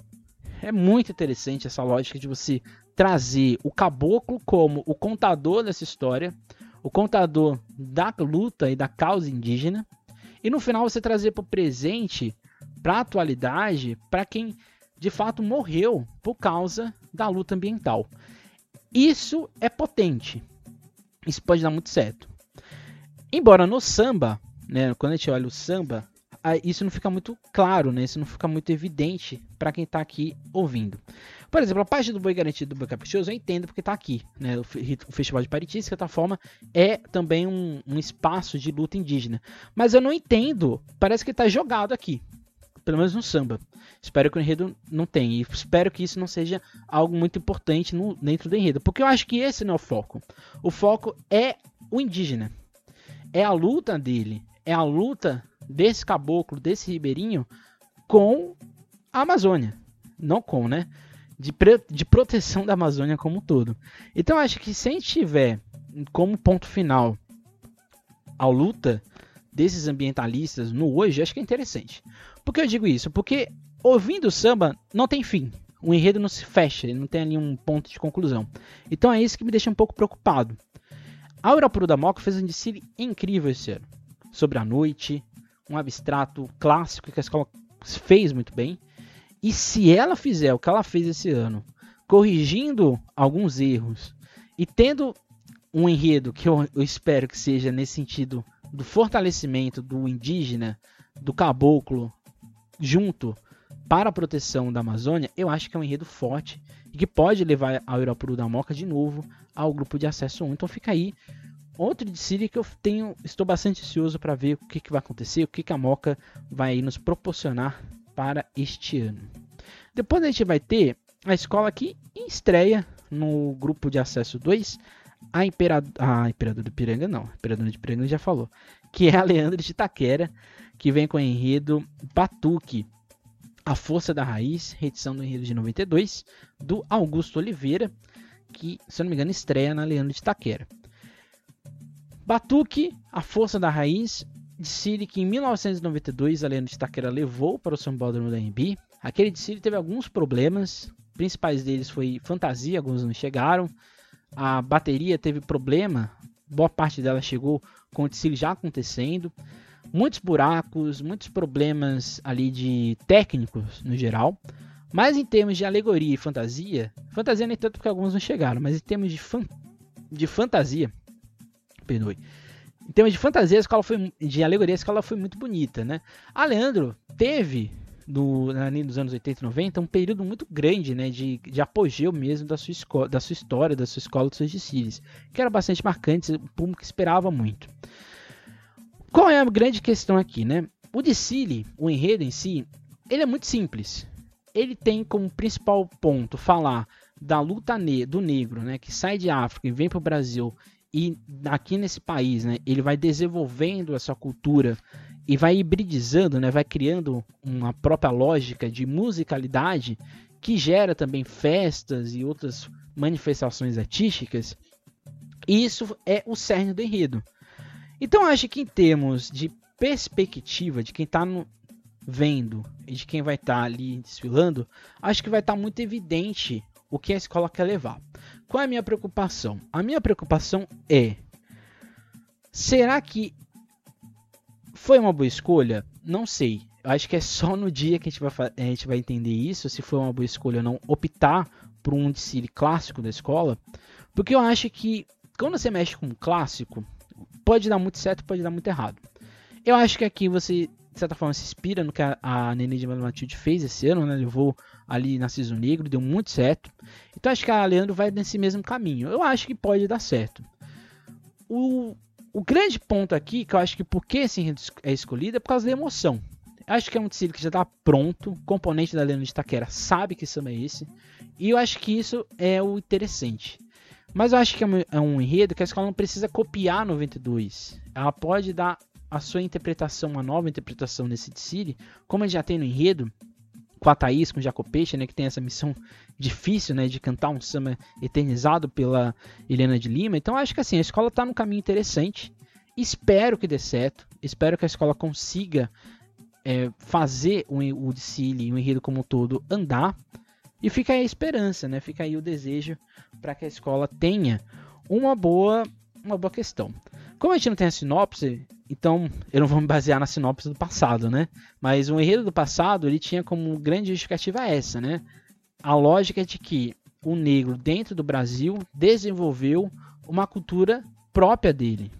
É muito interessante essa lógica de você trazer o caboclo como o contador dessa história, o contador da luta e da causa indígena, e no final você trazer para o presente, para a atualidade, para quem de fato morreu por causa da luta ambiental. Isso é potente. Isso pode dar muito certo. Embora no samba, né, quando a gente olha o samba, isso não fica muito claro, né? Isso não fica muito evidente para quem está aqui ouvindo. Por exemplo, a parte do boi garantido do boi caprichoso eu entendo porque está aqui, né? O, Festival de Pariti, de certa forma, é também um, um espaço de luta indígena. Mas eu não entendo, parece que está jogado aqui pelo menos no samba. Espero que o enredo não tenha. E espero que isso não seja algo muito importante no, dentro do enredo. Porque eu acho que esse não é o foco. O foco é o indígena. É a luta dele. É a luta desse caboclo, desse ribeirinho, com a Amazônia. Não com, né? De, de proteção da Amazônia como um todo. Então eu acho que se a gente tiver como ponto final a luta desses ambientalistas no hoje, acho que é interessante. Por que eu digo isso? Porque ouvindo samba não tem fim. O enredo não se fecha, não tem ali um ponto de conclusão. Então é isso que me deixa um pouco preocupado. A Urapuru da Moca fez um desfile incrível esse ano. Sobre a noite, um abstrato clássico que a escola fez muito bem. E se ela fizer o que ela fez esse ano, corrigindo alguns erros e tendo um enredo que eu, eu espero que seja nesse sentido do fortalecimento do indígena, do caboclo junto para a proteção da Amazônia, eu acho que é um enredo forte e que pode levar a Europuru da Moca de novo ao grupo de acesso 1. Então fica aí outro de Siri que eu tenho, estou bastante ansioso para ver o que, que vai acontecer, o que, que a Moca vai nos proporcionar para este ano. Depois a gente vai ter a escola que estreia no grupo de acesso 2, a, Imperador, a Imperador de Piranga, não, a Imperador de Piranga já falou, que é a Leandro de Itaquera, que vem com o enredo Batuque, a Força da Raiz, edição do enredo de 92, do Augusto Oliveira, que, se eu não me engano, estreia na Leandro de Itaquera. Batuque, a Força da Raiz, de Siri que em 1992 a Leandro de Itaquera levou para o Sambódromo da MB. Aquele de Siri teve alguns problemas, principais deles foi fantasia, alguns não chegaram. A bateria teve problema, boa parte dela chegou com o já acontecendo. Muitos buracos, muitos problemas ali de técnicos no geral. Mas em termos de alegoria e fantasia, fantasia nem tanto porque alguns não chegaram, mas em termos de, fan, de fantasia, perdoe. Em termos de fantasia, a escola foi, de alegoria, a escola foi muito bonita, né? A Leandro teve do, nos anos 80 e 90, um período muito grande né, de, de apogeu mesmo da sua, da sua história, da sua escola dos seus desfiles, que era bastante marcante, o público esperava muito. Qual é a grande questão aqui? Né? O desfile, o enredo em si, ele é muito simples. Ele tem como principal ponto falar da luta ne do negro, né, que sai de África e vem para o Brasil e aqui nesse país, né, ele vai desenvolvendo essa cultura e vai hibridizando, né, vai criando uma própria lógica de musicalidade que gera também festas e outras manifestações artísticas. E isso é o cerne do enredo. Então acho que em termos de perspectiva de quem está vendo e de quem vai estar tá ali desfilando, acho que vai estar tá muito evidente o que a escola quer levar. Qual é a minha preocupação? A minha preocupação é: será que foi uma boa escolha? Não sei. Acho que é só no dia que a gente, vai, a gente vai entender isso, se foi uma boa escolha ou não, optar por um desfile clássico da escola. Porque eu acho que quando você mexe com um clássico, pode dar muito certo, pode dar muito errado. Eu acho que aqui você, de certa forma, se inspira no que a, a Nenê de Matilde fez esse ano, né? Levou ali na Ciso Negro, deu muito certo. Então acho que a Leandro vai nesse mesmo caminho. Eu acho que pode dar certo. O, o grande ponto aqui, que eu acho que por que esse enredo é escolhido, é por causa da emoção. Acho que é um tecido que já está pronto, componente da Leandro de Taquera sabe que samba é esse, e eu acho que isso é o interessante. Mas eu acho que é um é enredo que a escola não precisa copiar 92. Ela pode dar a sua interpretação, uma nova interpretação nesse tecido, como gente já tem no enredo, com a Thaís, com o Jacopeixe, né, que tem essa missão difícil, né, de cantar um samba eternizado pela Helena de Lima. Então acho que assim, a escola está num caminho interessante. Espero que dê certo. Espero que a escola consiga é, fazer o, o e o enredo como um todo andar. E fica aí a esperança, né? Fica aí o desejo para que a escola tenha uma boa, uma boa questão. Como a gente não tem a sinopse, então eu não vou me basear na sinopse do passado, né? Mas o enredo do passado ele tinha como grande justificativa essa, né? A lógica de que o negro dentro do Brasil desenvolveu uma cultura própria dele,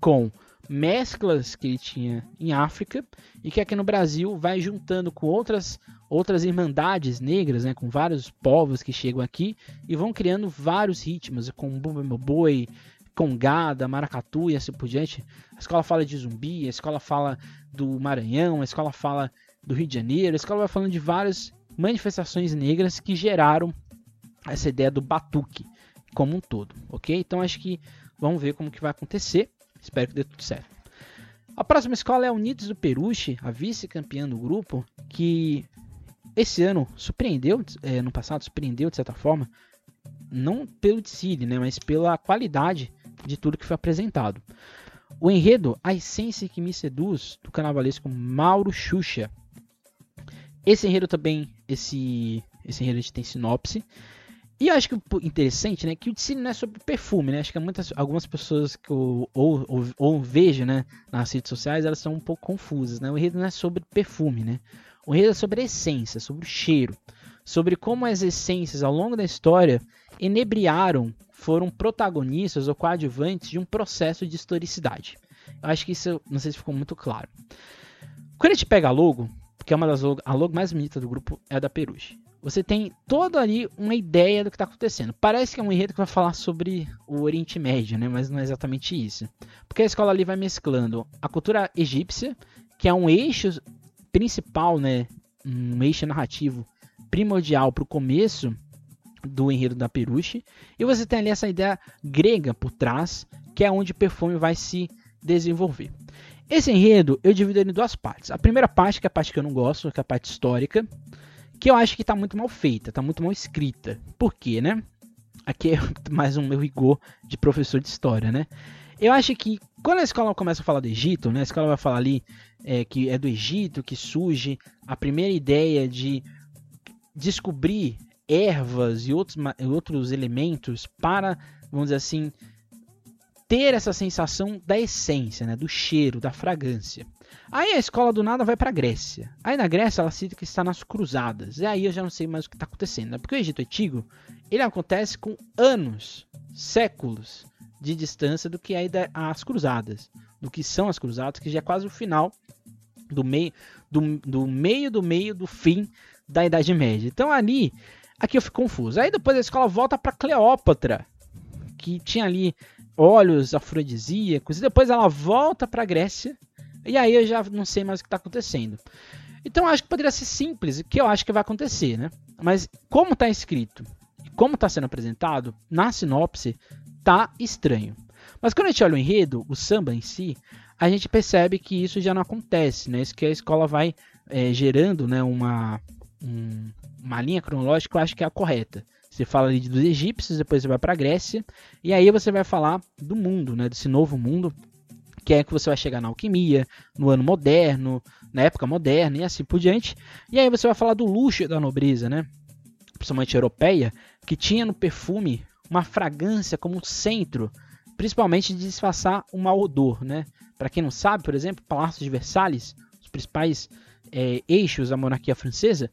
com mesclas que ele tinha em África e que aqui no Brasil vai juntando com outras outras irmandades negras, né, com vários povos que chegam aqui e vão criando vários ritmos, com bumbo boi, Congada, Maracatu e assim por diante. A escola fala de zumbi, a escola fala do Maranhão, a escola fala do Rio de Janeiro, a escola vai falando de várias manifestações negras que geraram essa ideia do batuque como um todo, ok? Então acho que vamos ver como que vai acontecer. Espero que dê tudo certo. A próxima escola é a Unidos do Peruche, a vice-campeã do grupo, que esse ano surpreendeu, é, no passado surpreendeu de certa forma, não pelo desfile, né, mas pela qualidade de tudo que foi apresentado. O enredo A Essência que Me Seduz, do carnavalesco Mauro Xuxa. Esse enredo também, esse, esse enredo a gente tem sinopse. E acho que interessante, né, que o desfile não é sobre perfume, né? Acho que muitas, algumas pessoas que eu ou, ou, ou vejo, né, nas redes sociais, elas são um pouco confusas, né? O enredo não é sobre perfume, né? O enredo é sobre a essência, sobre o cheiro, sobre como as essências ao longo da história enebriaram foram protagonistas ou coadjuvantes de um processo de historicidade. Eu acho que isso, não sei se ficou muito claro. Quando a gente pega a logo, que é uma das logo, a logo mais bonita do grupo é a da Peruche. Você tem toda ali uma ideia do que está acontecendo. Parece que é um enredo que vai falar sobre o Oriente Médio, né? mas não é exatamente isso. Porque a escola ali vai mesclando a cultura egípcia, que é um eixo principal, né? um eixo narrativo primordial para o começo do enredo da Peruche, e você tem ali essa ideia grega por trás, que é onde o perfume vai se desenvolver. Esse enredo eu divido ele em duas partes. A primeira parte, que é a parte que eu não gosto, que é a parte histórica, que eu acho que está muito mal feita, está muito mal escrita. Por quê, né? Aqui é [LAUGHS] mais um meu rigor de professor de história, né? Eu acho que quando a escola começa a falar do Egito, né? A escola vai falar ali é, que é do Egito que surge a primeira ideia de descobrir ervas e outros, outros elementos para, vamos dizer assim, ter essa sensação da essência, né, do cheiro, da fragrância. Aí a escola do nada vai para a Grécia. Aí na Grécia ela cita que está nas cruzadas. E aí eu já não sei mais o que está acontecendo. Né? Porque o Egito Antigo ele acontece com anos, séculos de distância do que é as cruzadas, do que são as cruzadas, que já é quase o final do meio do, do meio do meio do fim da Idade Média. Então ali, aqui eu fico confuso. Aí depois a escola volta para Cleópatra, que tinha ali óleos afrodisíacos, e depois ela volta para Grécia, e aí eu já não sei mais o que está acontecendo. Então acho que poderia ser simples, que eu acho que vai acontecer, né? Mas como está escrito e como está sendo apresentado, na sinopse, tá estranho. Mas quando a gente olha o enredo, o samba em si, a gente percebe que isso já não acontece, né? Isso que a escola vai é, gerando né, uma, um, uma linha cronológica, eu acho que é a correta. Você fala ali dos egípcios, depois você vai para a Grécia, e aí você vai falar do mundo, né, desse novo mundo, que é que você vai chegar na alquimia, no ano moderno, na época moderna e assim por diante. E aí você vai falar do luxo da nobreza, né? Principalmente europeia, que tinha no perfume uma fragrância como centro, principalmente de disfarçar o mau odor, né? Para quem não sabe, por exemplo, Palácio de Versalhes, os principais é, eixos da monarquia francesa,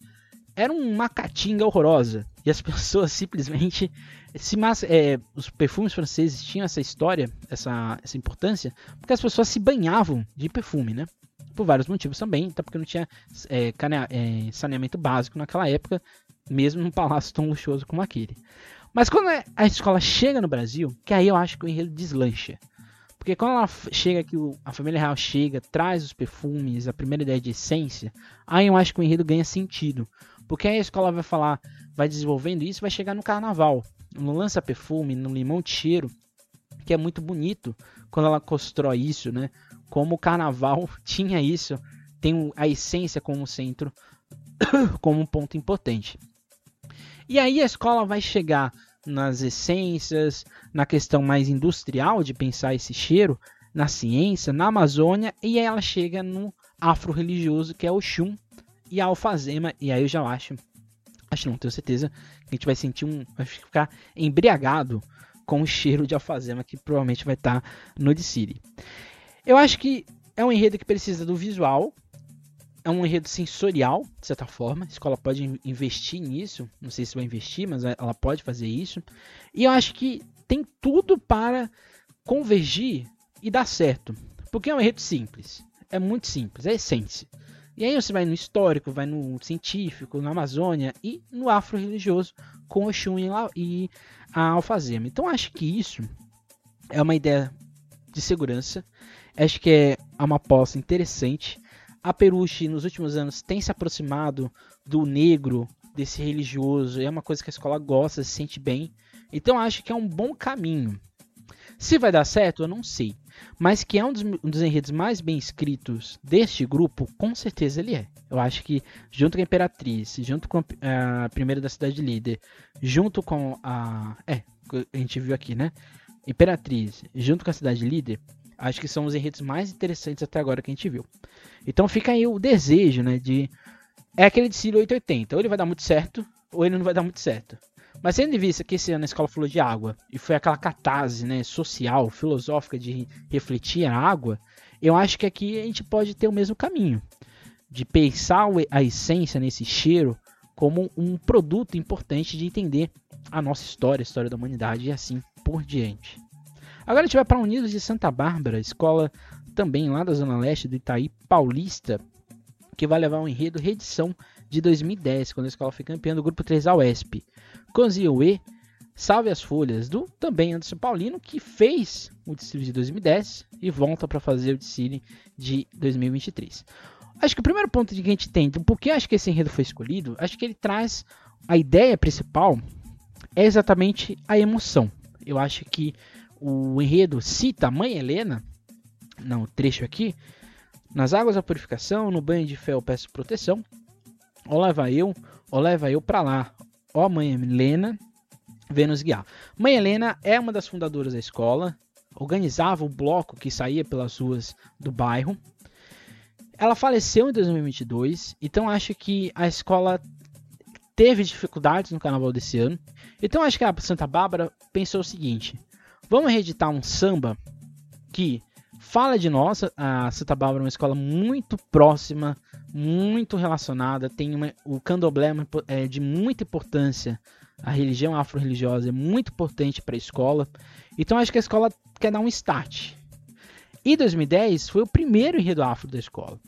era uma caatinga horrorosa. E as [LAUGHS] pessoas simplesmente. Se, mas, é, os perfumes franceses tinham essa história, essa, essa importância, porque as pessoas se banhavam de perfume, né? Por vários motivos também, até porque não tinha é, é, saneamento básico naquela época, mesmo num palácio tão luxuoso como aquele. Mas quando a escola chega no Brasil, que aí eu acho que o enredo deslancha. Porque quando ela chega que a família real chega, traz os perfumes, a primeira ideia de essência, aí eu acho que o enredo ganha sentido. Porque aí a escola vai falar, vai desenvolvendo isso, vai chegar no carnaval, no lança-perfume, no limão de cheiro, que é muito bonito quando ela constrói isso, né? Como o carnaval [LAUGHS] tinha isso, tem a essência como centro, [COUGHS] como um ponto importante. E aí a escola vai chegar nas essências, na questão mais industrial de pensar esse cheiro, na ciência, na Amazônia, e aí ela chega no afro-religioso que é o Xum e a alfazema, e aí eu já acho, acho não, tenho certeza, que a gente vai sentir um, vai ficar embriagado com o cheiro de alfazema que provavelmente vai estar tá no de City. Eu acho que é um enredo que precisa do visual, é um enredo sensorial, de certa forma. A escola pode investir nisso. Não sei se vai investir, mas ela pode fazer isso. E eu acho que tem tudo para convergir e dar certo. Porque é um enredo simples. É muito simples, é essência. E aí você vai no histórico, vai no científico, na Amazônia e no afro-religioso com o Xun e a alfazema. Então acho que isso é uma ideia de segurança. Acho que é uma aposta interessante a Peruche nos últimos anos tem se aproximado do negro, desse religioso, é uma coisa que a escola gosta, se sente bem. Então acho que é um bom caminho. Se vai dar certo, eu não sei. Mas que é um dos, um dos enredos mais bem escritos deste grupo, com certeza ele é. Eu acho que junto com a Imperatriz, junto com a, primeira da Cidade Líder, junto com a. É, a gente viu aqui, né? Imperatriz, junto com a Cidade Líder, acho que são os enredos mais interessantes até agora que a gente viu. Então fica aí o desejo, né, de é aquele de Ciro 880, ou ele vai dar muito certo, ou ele não vai dar muito certo. Mas tendo em vista que esse ano a escola falou de água, e foi aquela catarse, né, social, filosófica de refletir a água, eu acho que aqui a gente pode ter o mesmo caminho, de pensar a essência nesse cheiro como um produto importante de entender a nossa história, a história da humanidade e assim por diante. Agora a gente vai para Unidos de Santa Bárbara, escola também lá da Zona Leste do Itaí Paulista. que vai levar o enredo reedição de 2010, quando a escola foi campeã do grupo 3 da UESP. Conzioe, Salve as Folhas, do também Anderson Paulino, que fez o desfile de 2010 e volta para fazer o desfile de 2023. Acho que o primeiro ponto que a gente tem, do porquê acho que esse enredo foi escolhido, acho que ele traz a ideia principal é exatamente a emoção. Eu acho que o enredo cita a mãe Helena, não, trecho aqui, nas águas da purificação, no banho de fé eu peço proteção, ó leva eu, ó leva eu para lá, ó mãe Helena, vem nos guiar. Mãe Helena é uma das fundadoras da escola, organizava o bloco que saía pelas ruas do bairro. Ela faleceu em 2022, então acho que a escola teve dificuldades no carnaval desse ano. Então acho que a Santa Bárbara pensou o seguinte: vamos reeditar um samba que fala de nós. A Santa Bárbara é uma escola muito próxima, muito relacionada. Tem uma, o candomblé é de muita importância. A religião afro-religiosa é muito importante para a escola. Então acho que a escola quer dar um start. E 2010 foi o primeiro enredo afro da escola.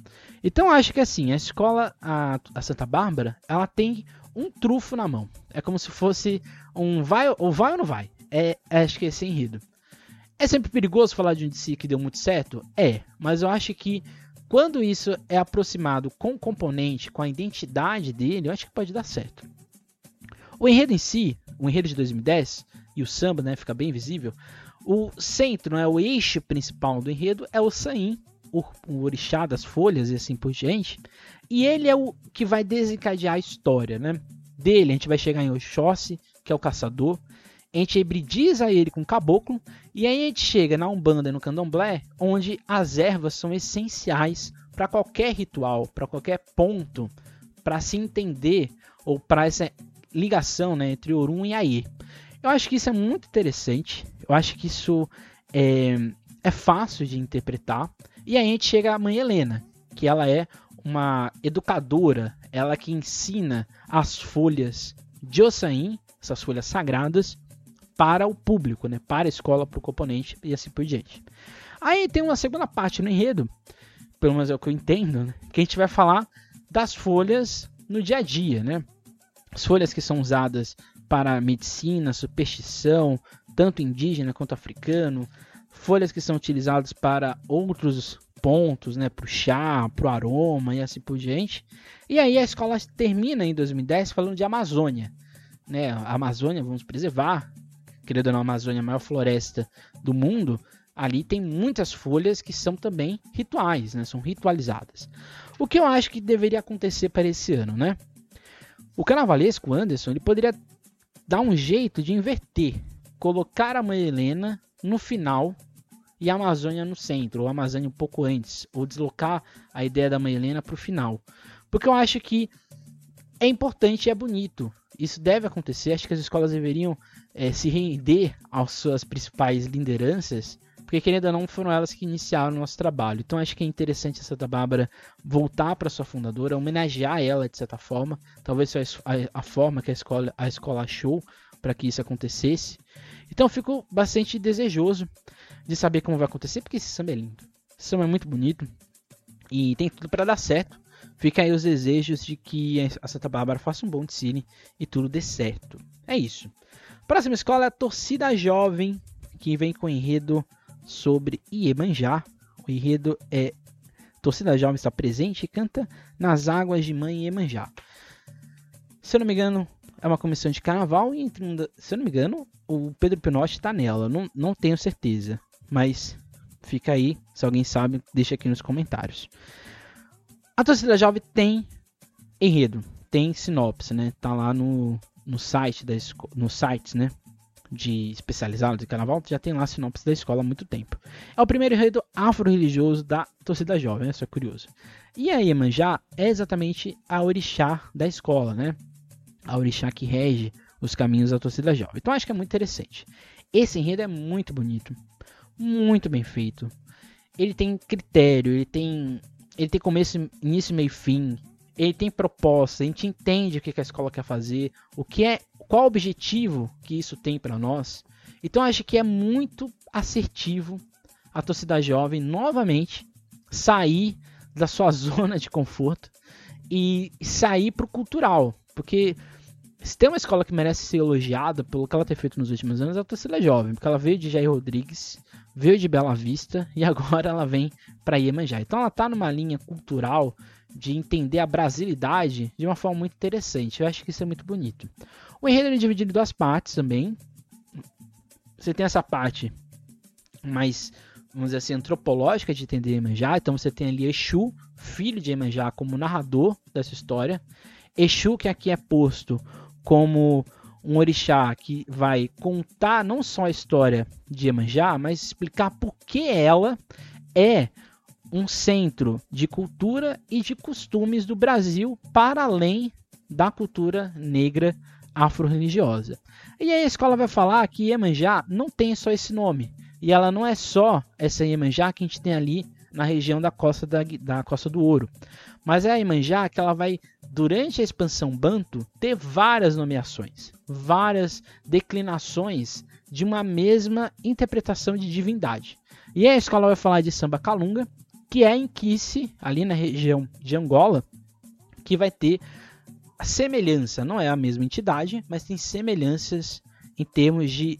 Então acho que assim, a escola, a, a Santa Bárbara, ela tem um trufo na mão. É como se fosse um vai ou vai ou não vai. É, acho que é esse enredo. É sempre perigoso falar de um DC que deu muito certo? É, mas eu acho que quando isso é aproximado com o componente, com a identidade dele, eu acho que pode dar certo. O enredo em si, o enredo de 2010 e o samba, né, fica bem visível. O centro, né, o eixo principal do enredo é o Saim, o, o orixá das folhas e assim por diante. E ele é o que vai desencadear a história, né? Dele a gente vai chegar em Oxóssi, que é o caçador. A gente hibridiza ele com caboclo. E aí a gente chega na Umbanda no Candomblé, onde as ervas são essenciais para qualquer ritual, para qualquer ponto, para se entender ou para essa ligação né, entre Orum e Aie. Eu acho que isso é muito interessante. Eu acho que isso é, é fácil de interpretar. E aí a gente chega a mãe Helena, que ela é uma educadora, ela que ensina as folhas de Ossain, essas folhas sagradas, para o público, né? para a escola, para o componente e assim por diante. Aí tem uma segunda parte no enredo, pelo menos é o que eu entendo, né? que a gente vai falar das folhas no dia a dia, né? As folhas que são usadas para medicina, superstição, tanto indígena quanto africano, folhas que são utilizadas para outros pontos, né, para o chá, para o aroma e assim por diante. E aí a escola termina em 2010 falando de Amazônia, né? A Amazônia vamos preservar, querendo ou não, a Amazônia é a maior floresta do mundo. Ali tem muitas folhas que são também rituais, né? São ritualizadas. O que eu acho que deveria acontecer para esse ano, né? O carnavalesco Anderson ele poderia dar um jeito de inverter, colocar a mãe Helena no final e a Amazônia no centro, ou a Amazônia um pouco antes, ou deslocar a ideia da Mãe Helena para o final. Porque eu acho que é importante e é bonito. Isso deve acontecer. Acho que as escolas deveriam é, se render às suas principais lideranças, porque querendo ou não foram elas que iniciaram o nosso trabalho. Então acho que é interessante a Santa Bárbara voltar para sua fundadora, homenagear ela de certa forma. Talvez foi a, a forma que a escola, a escola achou para que isso acontecesse. Então fico bastante desejoso de saber como vai acontecer, porque esse samba é lindo. Esse samba é muito bonito e tem tudo para dar certo. Fica aí os desejos de que a Santa Bárbara faça um bom desfile e tudo dê certo. É isso. Próxima escola é a Torcida Jovem, que vem com enredo sobre Iemanjá. O enredo é Torcida Jovem está presente e canta nas águas de Mãe Iemanjá. Se eu não me engano, é uma comissão de carnaval e entre um, se eu não me engano, o Pedro Pinotti está nela. Não, não tenho certeza. Mas fica aí, se alguém sabe, deixa aqui nos comentários. A torcida jovem tem enredo, tem sinopse, né? Tá lá no, no site da no sites, né? De especializados de carnaval, já tem lá sinopse da escola há muito tempo. É o primeiro enredo afro-religioso da torcida jovem, né? Só curioso. E a Iemanjá é exatamente a orixá da escola, né? A orixá que rege os caminhos da torcida jovem. Então acho que é muito interessante. Esse enredo é muito bonito muito bem feito. Ele tem critério, ele tem, ele tem começo, início, meio fim. Ele tem proposta, a gente entende o que a escola quer fazer, o que é, qual o objetivo que isso tem para nós. Então acho que é muito assertivo a torcida jovem novamente sair da sua [LAUGHS] zona de conforto e sair para o cultural. Porque se tem uma escola que merece ser elogiada pelo que ela tem feito nos últimos anos, é a Torcida Jovem, porque ela veio de Jair Rodrigues, veio de Bela Vista e [LAUGHS] agora ela vem para Iemanjá. Então ela está numa linha cultural de entender a brasilidade de uma forma muito interessante. Eu acho que isso é muito bonito. O enredo é dividido em duas partes também. Você tem essa parte mais, vamos dizer assim, antropológica de entender Iemanjá. Então você tem ali Exu, filho de Iemanjá, como narrador dessa história. Exu, que aqui é posto como um orixá que vai contar não só a história de Iemanjá, mas explicar por que ela é um centro de cultura e de costumes do Brasil para além da cultura negra afro-religiosa. E aí a escola vai falar que Iemanjá não tem só esse nome, e ela não é só essa Iemanjá que a gente tem ali na região da costa, da, da costa do Ouro. Mas é a Iemanjá que ela vai, durante a expansão Banto, ter várias nomeações, várias declinações de uma mesma interpretação de divindade. E a escola vai falar de samba calunga, que é em Kice, ali na região de Angola, que vai ter semelhança, não é a mesma entidade, mas tem semelhanças em termos de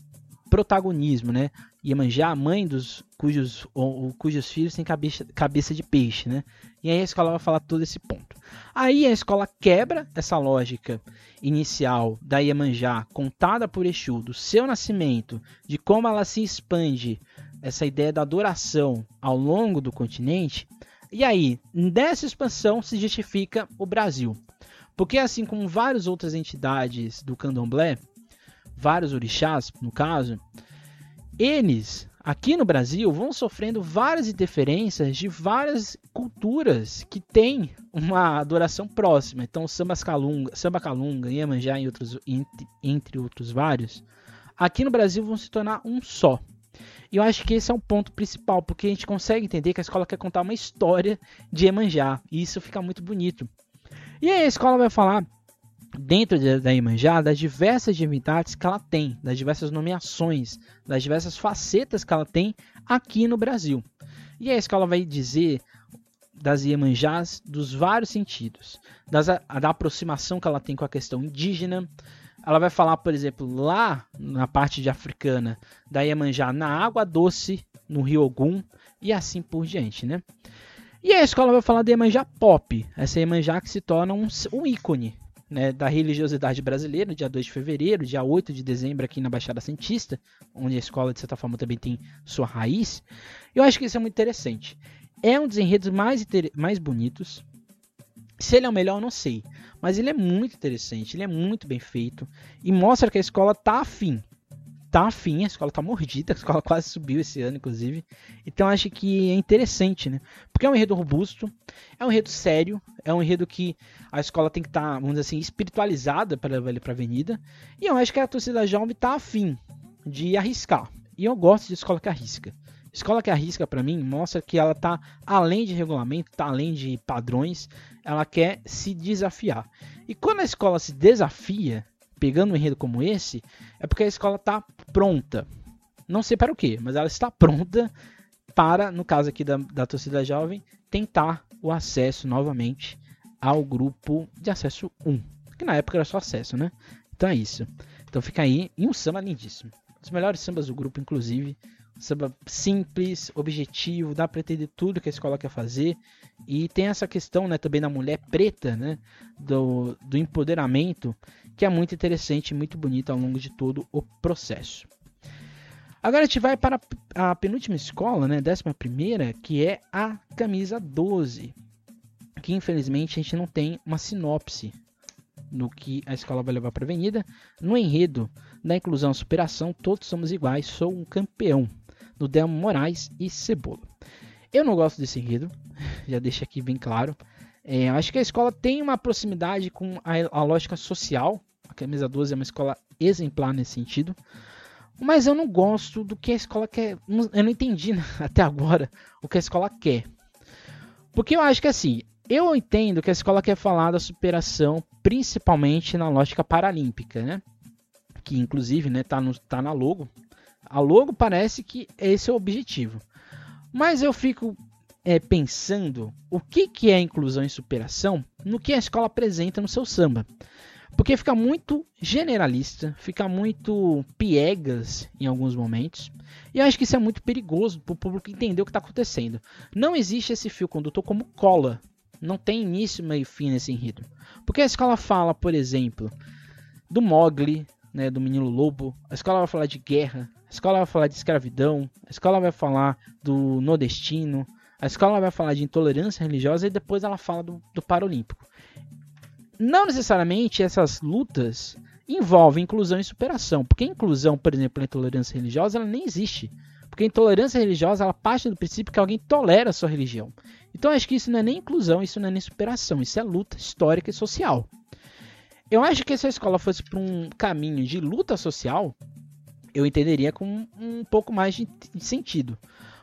protagonismo, né? Iemanjá, mãe dos cujos, ou, cujos filhos têm cabeça, cabeça de peixe, né? E aí a escola vai falar todo esse ponto. Aí a escola quebra essa lógica inicial da Iemanjá, contada por Exu, do seu nascimento, de como ela se expande, essa ideia da adoração ao longo do continente. E aí, dessa expansão se justifica o Brasil. Porque assim como várias outras entidades do candomblé, vários orixás, no caso, eles, aqui no Brasil, vão sofrendo várias interferências de várias culturas que têm uma adoração próxima. Então, samba calunga, samba calunga, Iemanjá e outros, entre, entre outros vários, aqui no Brasil vão se tornar um só. E eu acho que esse é um ponto principal, porque a gente consegue entender que a escola quer contar uma história de Iemanjá, e isso fica muito bonito. E aí a escola vai falar dentro da Iemanjá das diversas divindades que ela tem, das diversas nomeações, das diversas facetas que ela tem aqui no Brasil. E a escola vai dizer das Iemanjás dos vários sentidos, das, da aproximação que ela tem com a questão indígena. Ela vai falar, por exemplo, lá na parte de africana, da Iemanjá na água doce, no rio Ogum, e assim por diante, né? E a escola vai falar da Iemanjá pop, essa Iemanjá que se torna um, um ícone né, da religiosidade brasileira, dia 2 de fevereiro, dia 8 de dezembro aqui na Baixada Santista, onde a escola, de certa forma, também tem sua raiz. Eu acho que isso é muito interessante. É um dos enredos mais, mais bonitos. Se ele é o melhor, eu não sei. Mas ele é muito interessante, ele é muito bem feito e mostra que a escola tá afim tá afim, a escola tá mordida, [LAUGHS] a escola quase subiu esse ano, inclusive. Então acho que é interessante, né? Porque é um enredo robusto, é um enredo sério, é um enredo que a escola tem que estar, tá, vamos dizer assim, espiritualizada para levar ele para a avenida. E eu acho que a torcida jovem tá afim de arriscar. E eu gosto de escola que arrisca. Escola que arrisca para mim mostra que ela tá além de regulamento, tá além de padrões, ela quer se desafiar. E quando a escola se desafia, pegando um enredo como esse, é porque a escola está pronta. Não sei para o que, mas ela está pronta para, no caso aqui da, da torcida jovem, tentar o acesso novamente ao grupo de acesso 1. Que na época era só acesso, né? Então é isso. Então fica aí. E um samba lindíssimo. Um dos melhores sambas do grupo, inclusive. Simples, objetivo, dá para entender tudo que a escola quer fazer. E tem essa questão né, também da mulher preta, né? Do, do empoderamento que é muito interessante e muito bonito ao longo de todo o processo. Agora a gente vai para a penúltima escola, né, décima primeira, que é a camisa 12, que infelizmente a gente não tem uma sinopse no que a escola vai levar para a avenida. No enredo da inclusão superação, todos somos iguais, sou um campeão, do Delmo Moraes e Cebola. Eu não gosto desse enredo, [LAUGHS] já deixo aqui bem claro. É, acho que a escola tem uma proximidade com a, a, lógica social. A camisa 12 é uma escola exemplar nesse sentido. Mas eu não gosto do que a escola quer. Eu não entendi [LAUGHS] até agora o que a escola quer. Porque eu acho que assim, eu entendo que a escola quer falar da superação, principalmente na lógica paralímpica, né? Que inclusive né, tá, no, tá na logo. A logo parece que esse é o objetivo. Mas eu fico é, pensando o que, que é inclusão e superação no que a escola apresenta no seu samba. Porque fica muito generalista, fica muito piegas em alguns momentos. E eu acho que isso é muito perigoso para o público entender o que está acontecendo. Não existe esse fio condutor como cola. Não tem início, meio fim nesse enredo. Porque a escola fala, por exemplo, do Mogli, né, do menino lobo. A escola vai falar de guerra. Escola vai falar de escravidão. A escola vai falar do nordestino. A escola vai falar de intolerância religiosa e depois ela fala do, do Paralímpico. Não necessariamente essas lutas envolvem inclusão e superação, porque a inclusão, por exemplo, a intolerância religiosa, ela nem existe. Porque a intolerância religiosa ela parte do princípio que alguém tolera a sua religião. Então acho que isso não é nem inclusão, isso não é nem superação, isso é luta histórica e social. Eu acho que se a escola fosse para um caminho de luta social, eu entenderia com um pouco mais de sentido.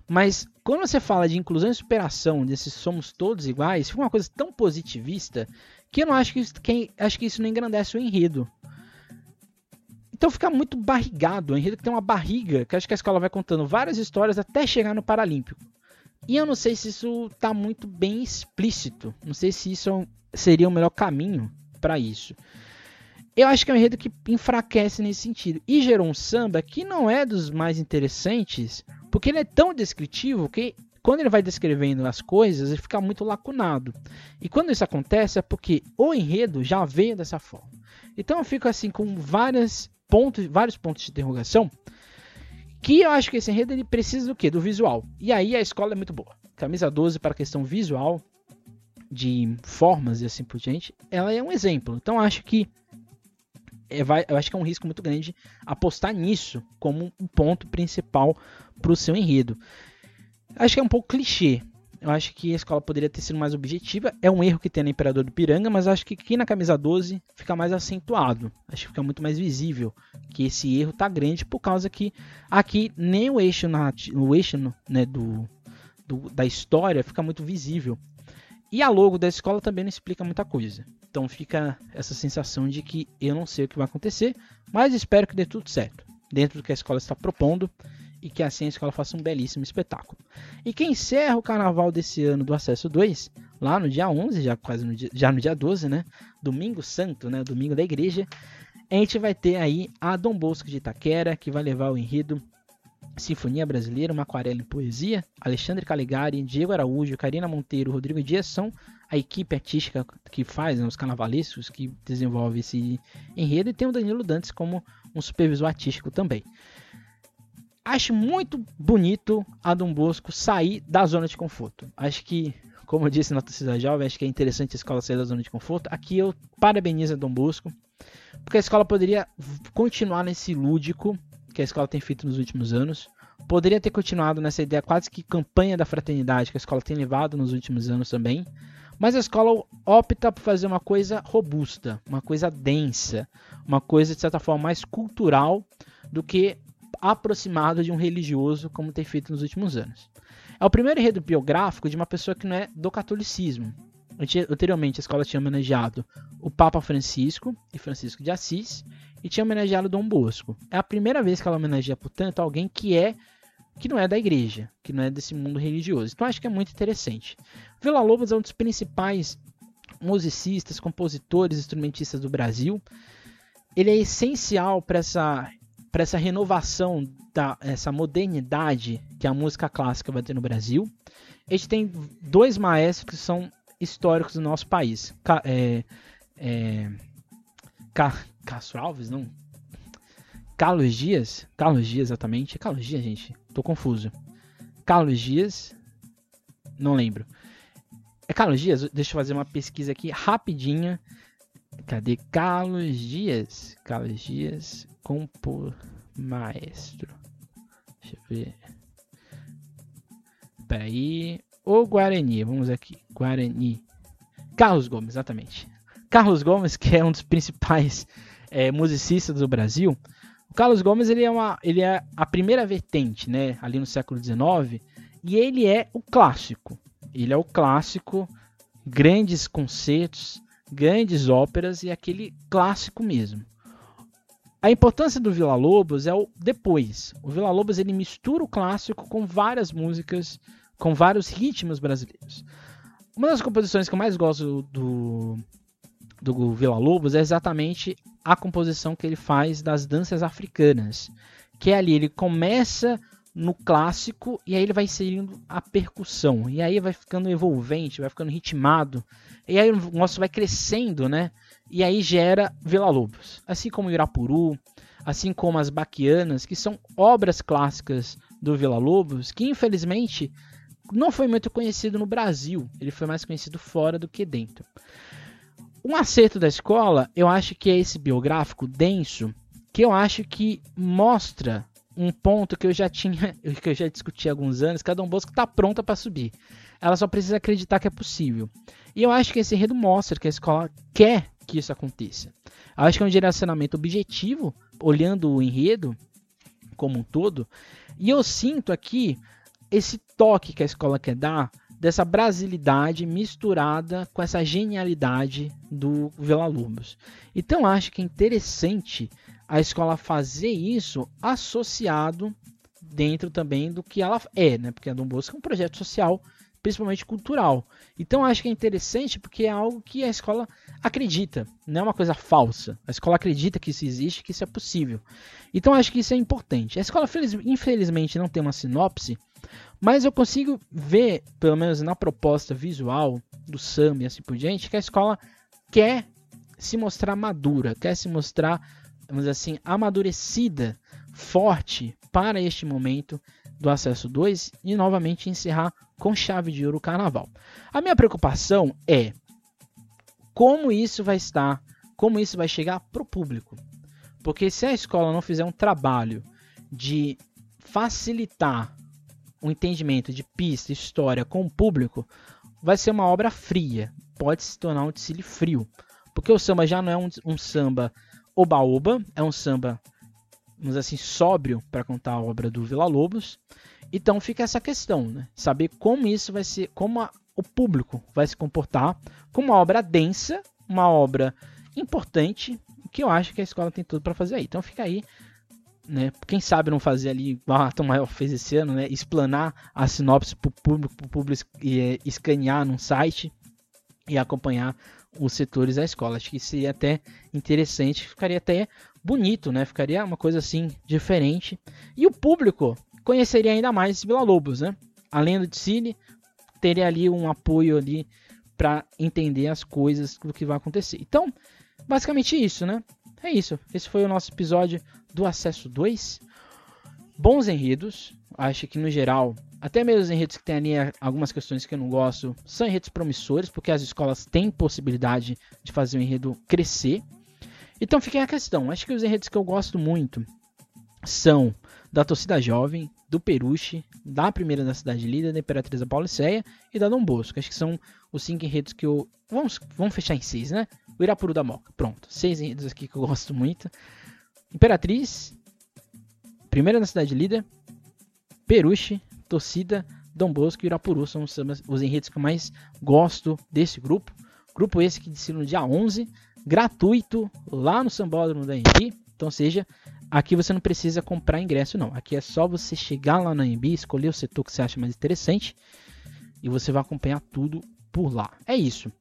Mas quando você fala de inclusão e superação, desses somos todos iguais, fica uma coisa tão positivista que eu não acho que, isso, que acho que isso não engrandece o enredo. Então fica muito barrigado, o enredo que tem uma barriga, que acho que a escola vai contando várias histórias até chegar no Paralímpico. E eu não sei se isso está muito bem explícito. Não sei se isso seria o melhor caminho para isso. Eu acho que é um enredo que enfraquece nesse sentido. E gerou um samba que não é dos mais interessantes, porque ele é tão descritivo que quando ele vai descrevendo as coisas, ele fica muito lacunado. E quando isso acontece é porque o enredo já veio dessa forma. Então eu fico assim com várias pontos, vários pontos de interrogação que eu acho que esse enredo ele precisa do quê? Do visual. E aí a escola é muito boa. Camisa 12 para a questão visual, de formas e assim por diante, ela é um exemplo. Então acho que é, vai, eu acho que é um risco muito grande apostar nisso como um ponto principal para o seu enredo. Acho que é um pouco clichê. Eu acho que a escola poderia ter sido mais objetiva. É um erro que tem no Imperador do Piranga, mas acho que aqui na camisa 12 fica mais acentuado. Acho que fica muito mais visível que esse erro tá grande por causa que aqui nem o eixo, o eixo né, do, do, da história fica muito visível. E a logo da escola também não explica muita coisa. Então fica essa sensação de que eu não sei o que vai acontecer, mas espero que dê tudo certo dentro do que a escola está propondo e que assim a escola faça um belíssimo espetáculo. E quem encerra o carnaval desse ano do Acesso 2, lá no dia 11, já quase no dia, já no dia 12, né? Domingo Santo, né? Domingo da igreja. A gente vai ter aí a Dom Bosco de Itaquera, que vai levar o enredo Sinfonia Brasileira, uma aquarela em poesia. Alexandre Caligari, Diego Araújo, Karina Monteiro, Rodrigo Dias são a equipe artística que faz, né, os carnavalescos que desenvolve esse enredo. E tem o Danilo Dantes como um supervisor artístico também. Acho muito bonito a Dom Bosco sair da zona de conforto. Acho que, como eu disse na torcida jovem, acho que é interessante a escola sair da zona de conforto. Aqui eu parabenizo a Dom Bosco, porque a escola poderia continuar nesse lúdico que a escola tem feito nos últimos anos. Poderia ter continuado nessa ideia quase que campanha da fraternidade que a escola tem levado nos últimos anos também. Mas a escola opta por fazer uma coisa robusta, uma coisa densa, uma coisa de certa forma mais cultural do que aproximado de um religioso, como tem feito nos últimos anos. É o primeiro enredo biográfico de uma pessoa que não é do catolicismo. Anteriormente, a escola tinha homenageado o Papa Francisco e Francisco de Assis e tinha homenageado Dom Bosco. É a primeira vez que ela homenageia, portanto, alguém que é que não é da igreja, que não é desse mundo religioso. Então acho que é muito interessante. Vila Lobos é um dos principais musicistas, compositores, instrumentistas do Brasil. Ele é essencial para essa para essa renovação da essa modernidade que a música clássica vai ter no Brasil. A gente tem dois maestros que são históricos do nosso país. Ca, é, é, Castro Alves, não? Carlos Dias? Carlos Dias, exatamente. Carlos Dias, gente. Tô confuso. Carlos Dias. Não lembro. É Carlos Dias? Deixa eu fazer uma pesquisa aqui rapidinha. Cadê Carlos Dias? Carlos Dias. Compor maestro. Deixa eu ver. Peraí. O Guarani, vamos aqui. Guarani. Carlos Gomes, exatamente. Carlos Gomes, que é um dos principais é, musicistas do Brasil. O Carlos Gomes ele é, uma, ele é a primeira vertente, né? Ali no século XIX. E ele é o clássico. Ele é o clássico, grandes concertos, grandes óperas e aquele clássico mesmo. A importância do Vila Lobos é o depois. O Vila Lobos ele mistura o clássico com várias músicas com vários ritmos brasileiros. Uma das composições que eu mais gosto do, do Vila Lobos é exatamente a composição que ele faz das danças africanas. Que é ali, ele começa no clássico e aí ele vai inserindo a percussão. E aí vai ficando envolvente, vai ficando ritmado. E aí o negócio vai crescendo, né? E aí gera Vila Lobos. Assim como Irapuru, assim como as Baquianas, que são obras clássicas do Vila Lobos, que infelizmente não foi muito conhecido no Brasil. Ele foi mais conhecido fora do que dentro. Um acerto da escola, eu acho que é esse biográfico denso, que eu acho que mostra um ponto que eu já tinha, [LAUGHS] que eu já discuti há alguns anos, que a Dom Bosco está pronta para subir. Ela só precisa acreditar que é possível. E eu acho que esse enredo mostra que a escola quer que isso aconteça. Eu acho que é um direcionamento objetivo, olhando o enredo como um todo. E eu sinto aqui esse toque que a escola quer dar dessa brasilidade misturada com essa genialidade do Vila Lobos. Então acho que é interessante a escola fazer isso associado dentro também do que ela é, né? Porque a Dom Bosco é um projeto social, principalmente cultural. Então acho que é interessante porque é algo que a escola acredita, não é uma coisa falsa. A escola acredita que isso existe, que isso é possível. Então acho que isso é importante. A escola infelizmente não tem uma sinopse, mas eu consigo ver, pelo menos na proposta visual do samba e assim por diante, que a escola quer se mostrar madura, quer se mostrar vamos dizer assim, amadurecida, forte para este momento do acesso 2 e novamente encerrar com chave de ouro o carnaval. A minha preocupação é como isso vai estar, como isso vai chegar para o público. Porque se a escola não fizer um trabalho de facilitar o entendimento de pista, história com o público, vai ser uma obra fria, pode se tornar um desfile frio. Porque o samba já não é um, um samba Oba-Oba é um samba, vamos assim, sóbrio para contar a obra do Vila Lobos. Então fica essa questão, né? Saber como isso vai ser, como a, o público vai se comportar com uma obra densa, uma obra importante, que eu acho que a escola tem tudo para fazer aí. Então fica aí, né? Quem sabe não fazer ali, igual a Tom Maior fez esse ano, né? Explanar a sinopse para o público, pro público é, escanear num site e acompanhar os setores da escola. Acho que seria até interessante, ficaria até bonito, né? Ficaria uma coisa assim diferente. E o público conheceria ainda mais Vila Lobos, né? Além do Cine, teria ali um apoio ali para entender as coisas do que vai acontecer. Então, basicamente isso, né? É isso. Esse foi o nosso episódio do Acesso 2. Bons enredos. Acho que no geral até mesmo os enredos que tem ali algumas questões que eu não gosto, são enredos promissores, porque as escolas têm possibilidade de fazer o enredo crescer. Então fica a questão. Acho que os enredos que eu gosto muito são da Torcida Jovem, do Peruche, da Primeira da Cidade Líder, da Imperatriz da Pauliceia e da Dom Bosco. Acho que são os cinco enredos que eu. Vamos, vamos fechar em seis, né? O Irapuru da Moca. Pronto. Seis enredos aqui que eu gosto muito. Imperatriz, Primeira da Cidade Líder, Peruche, Torcida, Dom Bosco e Irapuru são os, os enredos que eu mais gosto desse grupo. Grupo esse que desfila no dia 11, gratuito, lá no Sambódromo da Embi. Então, seja, aqui você não precisa comprar ingresso, não. Aqui é só você chegar lá na Embi, escolher o setor que você acha mais interessante e você vai acompanhar tudo por lá. É isso.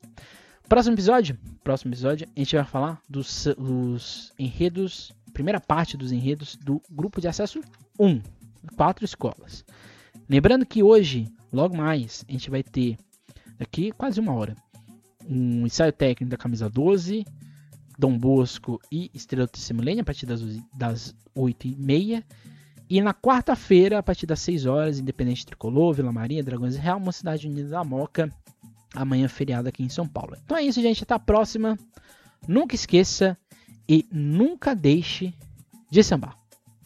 Próximo episódio, próximo episódio, a gente vai falar dos, dos enredos, primeira parte dos enredos do grupo de acesso 1, quatro escolas. Lembrando que hoje, logo mais, a gente vai ter, daqui quase uma hora, um ensaio técnico da camisa 12, Dom Bosco e Estrela do Milênio, a partir das, das 8h30. E na quarta-feira, a partir das 6 horas, Independente Tricolor, Vila Maria, Dragões Real, uma cidade unida da Moca. Amanhã feriado aqui em São Paulo. Então é isso, gente. Até a próxima. Nunca esqueça e nunca deixe de sambar.